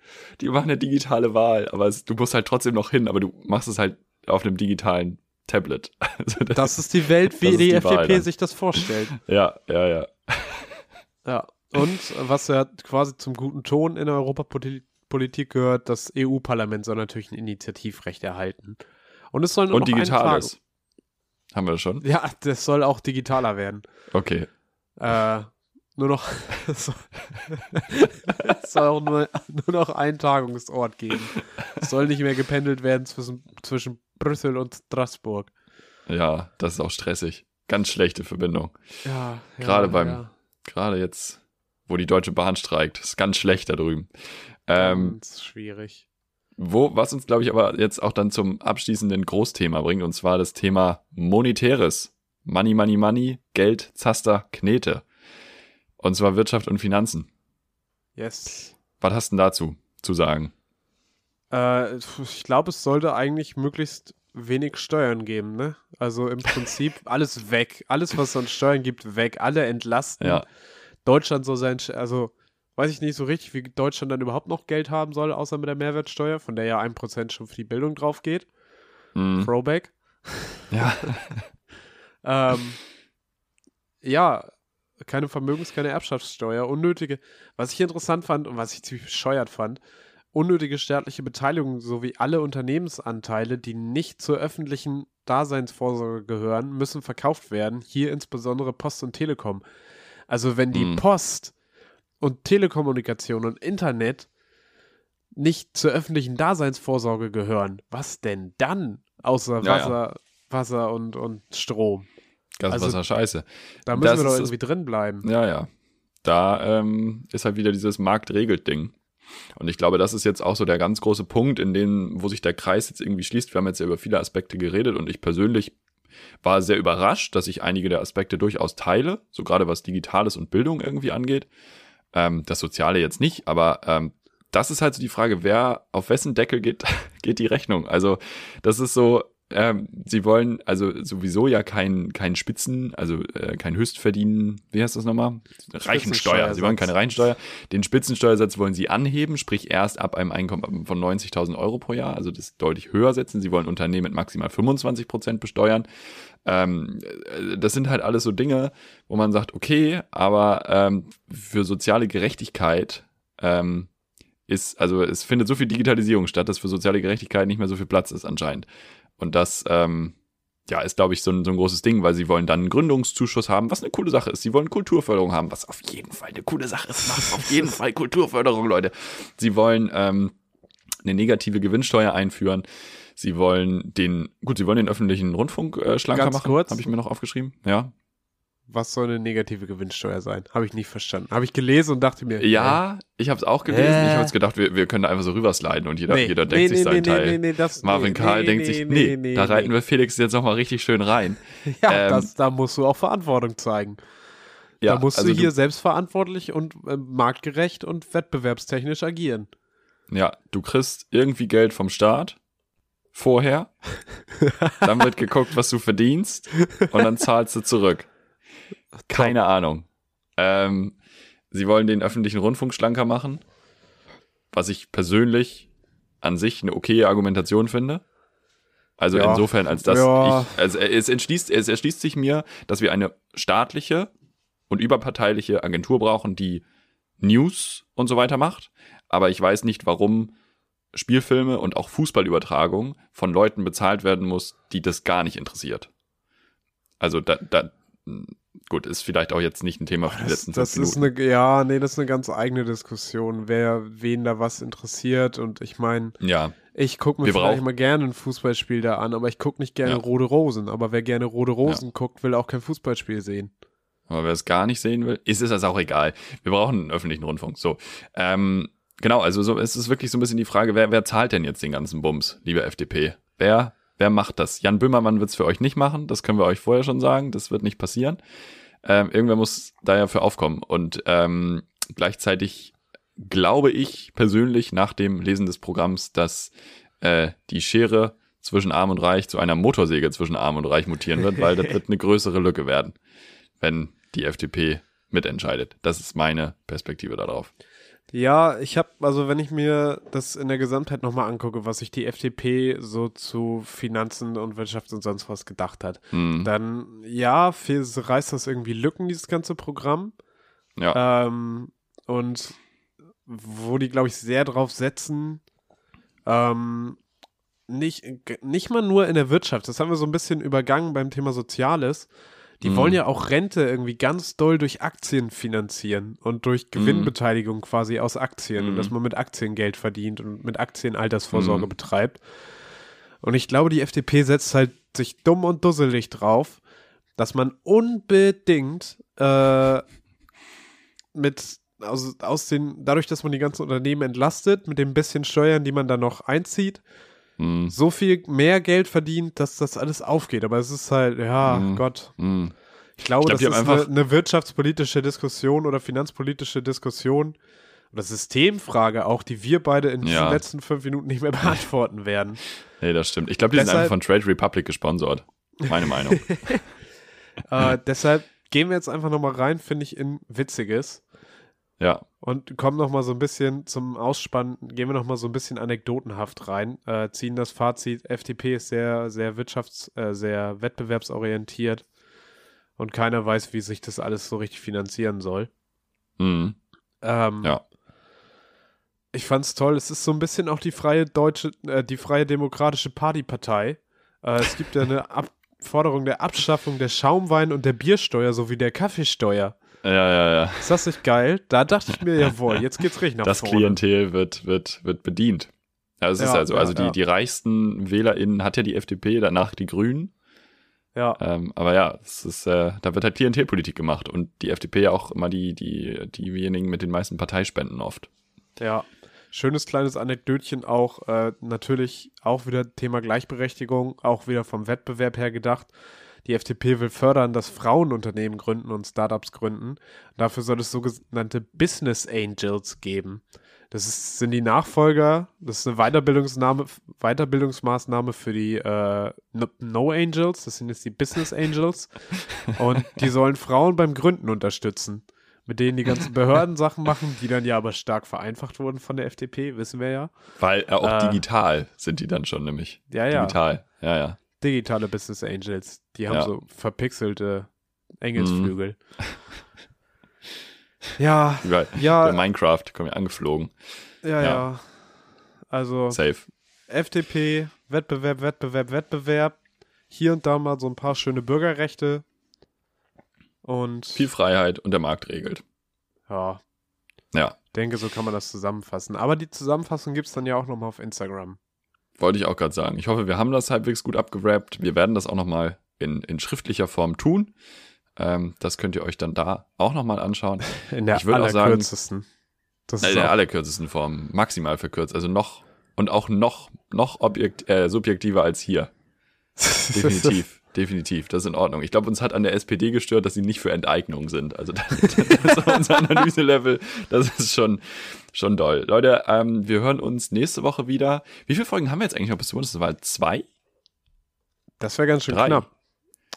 Die machen eine digitale Wahl, aber es, du musst halt trotzdem noch hin, aber du machst es halt auf einem digitalen Tablet. Also Das ist die Welt, wie Das die, die FDP sich das vorstellt. ja, ja, ja. Ja. Und was ja quasi zum guten Ton in der Europapolitik gehört, das EU-Parlament soll natürlich ein Initiativrecht erhalten. Und es soll nur Und digitales. Haben wir das schon? Ja, das soll auch digitaler werden. Okay. Äh, nur noch es soll- auch nur, nur noch einen Tagungsort geben. Es soll nicht mehr gependelt werden zwischen, zwischen Brüssel und Straßburg. Ja, das ist auch stressig. Ganz schlechte Verbindung. Ja, ja Gerade beim- ja. Gerade jetzt, wo die Deutsche Bahn streikt. Ist ganz schlecht da drüben. Ähm, Ganz schwierig. Wo, was uns, glaube ich, aber jetzt auch dann zum abschließenden Großthema bringt, und zwar das Thema Monetäres. Money, Money, Money, Geld, Zaster, Knete. Und zwar Wirtschaft und Finanzen. Yes. Was hast du denn dazu zu sagen? Äh, ich glaube, es sollte eigentlich möglichst wenig Steuern geben, ne? Also im Prinzip alles weg. Alles, was es an Steuern gibt, weg. Alle entlasten. Ja, Deutschland soll sein, also weiß ich nicht so richtig, wie Deutschland dann überhaupt noch Geld haben soll, außer mit der Mehrwertsteuer, von der ja ein Prozent schon für die Bildung drauf geht. mhm. Throwback. ja, Ähm, ja, keine Vermögens-, keine Erbschaftssteuer, unnötige, was ich interessant fand und was ich ziemlich bescheuert fand, unnötige staatliche Beteiligung sowie alle Unternehmensanteile, die nicht zur öffentlichen Daseinsvorsorge gehören, müssen verkauft werden, hier insbesondere Post und Telekom. Also wenn die Hm. Post und Telekommunikation und Internet nicht zur öffentlichen Daseinsvorsorge gehören, was denn dann? Außer Ja, ja. Wasser, Wasser und, und Strom. Gaswasser Also- scheiße. Da müssen Das wir doch irgendwie drin bleiben. Ja, ja. Da ähm, ist halt wieder dieses Marktregelt-Ding. Und ich glaube, das ist jetzt auch so der ganz große Punkt, in dem, wo sich der Kreis jetzt irgendwie schließt. Wir haben jetzt ja über viele Aspekte geredet und ich persönlich war sehr überrascht, dass ich einige der Aspekte durchaus teile, so gerade was Digitales und Bildung irgendwie angeht. Ähm, das Soziale jetzt nicht, aber ähm, das ist halt so die Frage, wer auf wessen Deckel geht, geht die Rechnung? Also das ist so, ähm, sie wollen also sowieso ja kein, kein Spitzen, also äh, kein Höchstverdienen, wie heißt das nochmal? Reichensteuer. Sie wollen keine Reichensteuer. Den Spitzensteuersatz wollen sie anheben, sprich erst ab einem Einkommen von 90.000 Euro pro Jahr, also das deutlich höher setzen. Sie wollen Unternehmen mit maximal 25 Prozent besteuern. Ähm, äh, das sind halt alles so Dinge, wo man sagt, okay, aber ähm, für soziale Gerechtigkeit ähm, ist, also es findet so viel Digitalisierung statt, dass für soziale Gerechtigkeit nicht mehr so viel Platz ist anscheinend. Und das, ähm, ja, ist, glaube ich, so ein, so ein großes Ding, weil sie wollen dann einen Gründungszuschuss haben, was eine coole Sache ist. Sie wollen Kulturförderung haben, was auf jeden Fall eine coole Sache ist. Macht auf jeden Fall Kulturförderung, Leute. Sie wollen ähm, eine negative Gewinnsteuer einführen. Sie wollen den, gut, sie wollen den öffentlichen Rundfunk äh, schlanker Ganz machen. Habe ich mir noch aufgeschrieben. Ja. Was soll eine negative Gewinnsteuer sein? Habe ich nicht verstanden. Habe ich gelesen und dachte mir. Ja, ich habe es auch gelesen. Hä? Ich habe gedacht, wir, wir können da einfach so rübersliden und jeder, nee, jeder denkt nee, sich seinen nee, Teil. Nee, nee, das, Marvin nee, Karl nee, denkt nee, sich, nee, nee, nee, da reiten nee. wir Felix jetzt nochmal richtig schön rein. Ja, ähm, das, da musst du auch Verantwortung zeigen. Ja, da musst also du hier selbstverantwortlich und äh, marktgerecht und wettbewerbstechnisch agieren. Ja, du kriegst irgendwie Geld vom Staat vorher, dann wird geguckt, was du verdienst und dann zahlst du zurück. Keine Ahnung. Ähm, sie wollen den öffentlichen Rundfunk schlanker machen, was ich persönlich an sich eine okaye Argumentation finde. Also Ja. insofern, als dass Ja. ich, also es entschließt, es erschließt sich mir, dass wir eine staatliche und überparteiliche Agentur brauchen, die News und so weiter macht. Aber ich weiß nicht, warum Spielfilme und auch Fußballübertragung von Leuten bezahlt werden muss, die das gar nicht interessiert. Also da, da gut, ist vielleicht auch jetzt nicht ein Thema für die Das, letzten das fünf ist Minuten. eine, ja, nee, das ist eine ganz eigene Diskussion, wer wen da was interessiert. Und ich meine, ja, ich gucke mir Wir vielleicht brauchen- mal gerne ein Fußballspiel da an, aber ich gucke nicht gerne Ja. Rote Rosen. Aber wer gerne Rote Rosen guckt, will auch kein Fußballspiel sehen. aber wer es gar nicht sehen will, ist es das auch egal. Wir brauchen einen öffentlichen Rundfunk. So, ähm, genau, also so, es ist wirklich so ein bisschen die Frage, wer, wer zahlt denn jetzt den ganzen Bums, liebe FDP? Wer wer macht das? Jan Böhmermann wird's für euch nicht machen, das können wir euch vorher schon sagen, das wird nicht passieren. Ähm, irgendwer muss da ja für aufkommen. Und ähm, gleichzeitig glaube ich persönlich nach dem Lesen des Programms, dass äh, die Schere zwischen Arm und Reich zu einer Motorsäge zwischen Arm und Reich mutieren wird, weil das wird eine größere Lücke werden, wenn die FDP mitentscheidet. Das ist meine Perspektive darauf. Ja, ich habe, also wenn ich mir das in der Gesamtheit nochmal angucke, was sich die FDP so zu Finanzen und Wirtschaft und sonst was gedacht hat, Hm. dann ja, viel, reißt das irgendwie Lücken, dieses ganze Programm. Ja. Ähm, und wo die, glaube ich, sehr drauf setzen, ähm, nicht, nicht mal nur in der Wirtschaft, das haben wir so ein bisschen übergangen beim Thema Soziales. Die Mhm. wollen ja auch Rente irgendwie ganz doll durch Aktien finanzieren und durch Gewinnbeteiligung quasi aus Aktien und Mhm. dass man mit Aktien Geld verdient und mit Aktien Altersvorsorge Mhm. betreibt. Und ich glaube, die FDP setzt halt sich dumm und dusselig drauf, dass man unbedingt äh, mit aus, aus den, dadurch, dass man die ganzen Unternehmen entlastet, mit dem bisschen Steuern, die man da noch einzieht, Hm. so viel mehr Geld verdient, dass das alles aufgeht. Aber es ist halt, ja, Mhm. Gott. Hm. Ich glaube, Ich glaub, das ist einfach- eine, eine wirtschaftspolitische Diskussion oder finanzpolitische Diskussion oder Systemfrage auch, die wir beide in diesen Ja. letzten fünf Minuten nicht mehr beantworten werden. Nee, das stimmt. Ich glaube, die sind Deshalb- einfach von Trade Republic gesponsert. Meine Meinung. äh, deshalb gehen wir jetzt einfach nochmal rein, finde ich, in Witziges. Ja. Und kommen noch mal so ein bisschen zum Ausspann, gehen wir noch mal so ein bisschen anekdotenhaft rein, äh, ziehen das Fazit, FDP ist sehr, sehr wirtschafts-, äh, sehr wettbewerbsorientiert und keiner weiß, wie sich das alles so richtig finanzieren soll. Hm. Ähm, Ja. Ich fand's toll, es ist so ein bisschen auch die freie deutsche, äh, die freie demokratische Partypartei. Äh, es gibt ja eine Ab Forderung der Abschaffung der Schaumwein- und der Biersteuer sowie der Kaffeesteuer. Ja, ja, ja. Ist das nicht geil? Da dachte ich mir, jawohl, jetzt geht's richtig nach Das vorne. Klientel wird, wird, wird bedient. Ja, es ist Ja, also, ja, also die, ja. die reichsten WählerInnen hat ja die FDP, danach die Grünen. Ja. Ähm, aber ja, es ist, äh, da wird halt Klientelpolitik gemacht und die FDP ja auch immer die, die, diejenigen mit den meisten Parteispenden oft. Ja, schönes kleines Anekdötchen auch, äh, natürlich auch wieder Thema Gleichberechtigung, auch wieder vom Wettbewerb her gedacht. Die FDP will fördern, dass Frauen Unternehmen gründen und Startups gründen. Dafür soll es sogenannte Business Angels geben. Das ist, sind die Nachfolger, das ist eine Weiterbildungsnahme, Weiterbildungsmaßnahme für die äh, No- Angels, das sind jetzt die Business Angels. Und die sollen Frauen beim Gründen unterstützen mit denen die ganzen Behördensachen machen, die dann ja aber stark vereinfacht wurden von der FDP, wissen wir ja. Weil äh, auch Äh. digital sind die dann schon nämlich. Ja, ja. Digital, ja, ja. Digitale Business Angels, die haben Ja. so verpixelte Engelsflügel. Ja, Wie bei, Ja. bei Minecraft kommen ja angeflogen. ja, ja, Ja. Also Safe. FDP, Wettbewerb, Wettbewerb, Wettbewerb. Hier und da mal so ein paar schöne Bürgerrechte. Und Viel Freiheit und der Markt regelt. ja, Ja, denke, so kann man das zusammenfassen. Aber die Zusammenfassung gibt es dann ja auch nochmal auf Instagram. Wollte ich auch gerade sagen. Ich hoffe, wir haben das halbwegs gut abgewrappt. Wir werden das auch nochmal in, in schriftlicher Form tun. Ähm, das könnt ihr euch dann da auch nochmal anschauen. In der Ich würde auch sagen- allerkürzesten. Das In ist der allerkürzesten Form. Maximal verkürzt. Also noch und auch noch, noch objekt, äh, subjektiver als hier. Definitiv. Definitiv, das ist in Ordnung. Ich glaube, uns hat an der SPD gestört, dass sie nicht für Enteignung sind. Also das, das ist unser Analyselevel, das ist schon, schon doll. Leute, ähm, wir hören uns nächste Woche wieder. Wie viele Folgen haben wir jetzt eigentlich noch bis zur Bundestagswahl? Zwei? Das wäre ganz schön Drei. knapp.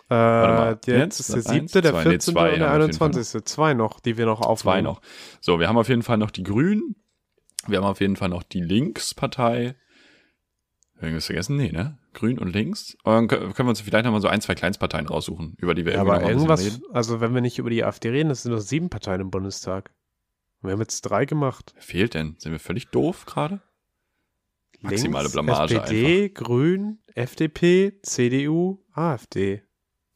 Äh, mal. jetzt ist der siebte, der zwei. Nee, 14. zwei und der haben wir auf jeden Fall 21. Zwei noch, die wir noch Zwei aufnehmen. noch. So, wir haben auf jeden Fall noch die Grünen. Wir haben auf jeden Fall noch die Linkspartei. Irgendwas vergessen? Nee, ne? Grün und links. Und dann können wir uns vielleicht nochmal so ein, zwei Kleinstparteien raussuchen, über die wir Ja, aber irgendwas, reden. also wenn wir nicht über die AfD reden, das sind noch sieben Parteien im Bundestag. Wir haben jetzt drei gemacht. Wer fehlt denn? Sind wir völlig doof gerade? Maximale Links, Blamage SPD, Grün, FDP, CDU, AfD.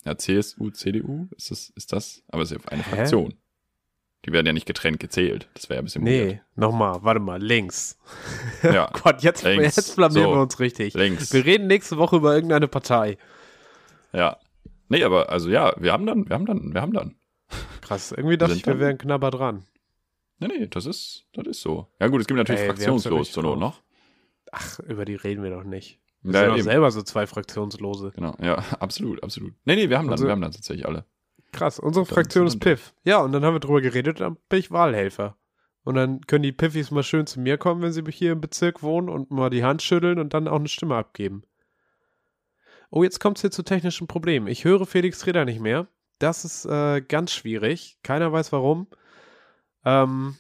Ja, CSU, CDU, ist das, ist das? Aber es ist ja eine Hä? Fraktion. Die werden ja nicht getrennt gezählt. Das wäre ja ein bisschen Nee, nochmal, warte mal, links. Ja, Gott, jetzt, Links. jetzt blamieren So. wir uns richtig. links. Wir reden nächste Woche über irgendeine Partei. Ja. Nee, aber also ja, wir haben dann, wir haben dann, wir haben dann. Krass, irgendwie dachte ich, wir wären knapper dran. Nee, nee, das ist, das ist so. Ja gut, es gibt natürlich Ey, fraktionslos zur Not noch. Ach, über die reden wir doch nicht. Wir Ja, sind eben. selber so zwei Fraktionslose. Genau, ja, absolut, absolut. Nee, nee, wir haben dann, Also- wir haben dann tatsächlich alle. Krass, unsere Dann Fraktion ist Piff. Ja, und dann haben wir drüber geredet, dann bin ich Wahlhelfer. Und dann können die Piffis mal schön zu mir kommen, wenn sie hier im Bezirk wohnen und mal die Hand schütteln und dann auch eine Stimme abgeben. Oh, jetzt kommt es hier zu technischen Problemen. Ich höre Felix Reda nicht mehr. Das ist äh, ganz schwierig. Keiner weiß warum. Ähm.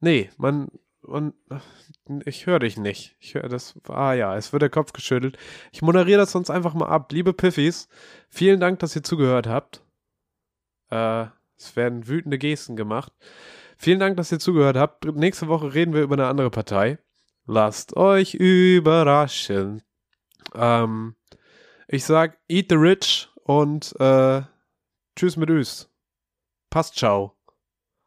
Nee, man. man ich höre dich nicht. Ich höre das. Ah ja, es wird der Kopf geschüttelt. Ich moderiere das sonst einfach mal ab. Liebe Piffis, vielen Dank, dass ihr zugehört habt. Äh, es werden wütende Gesten gemacht. Vielen Dank, dass ihr zugehört habt. Nächste Woche reden wir über eine andere Partei. Lasst euch überraschen. Ähm, ich sag, eat the rich und äh, tschüss mit Üs. Passt, ciao.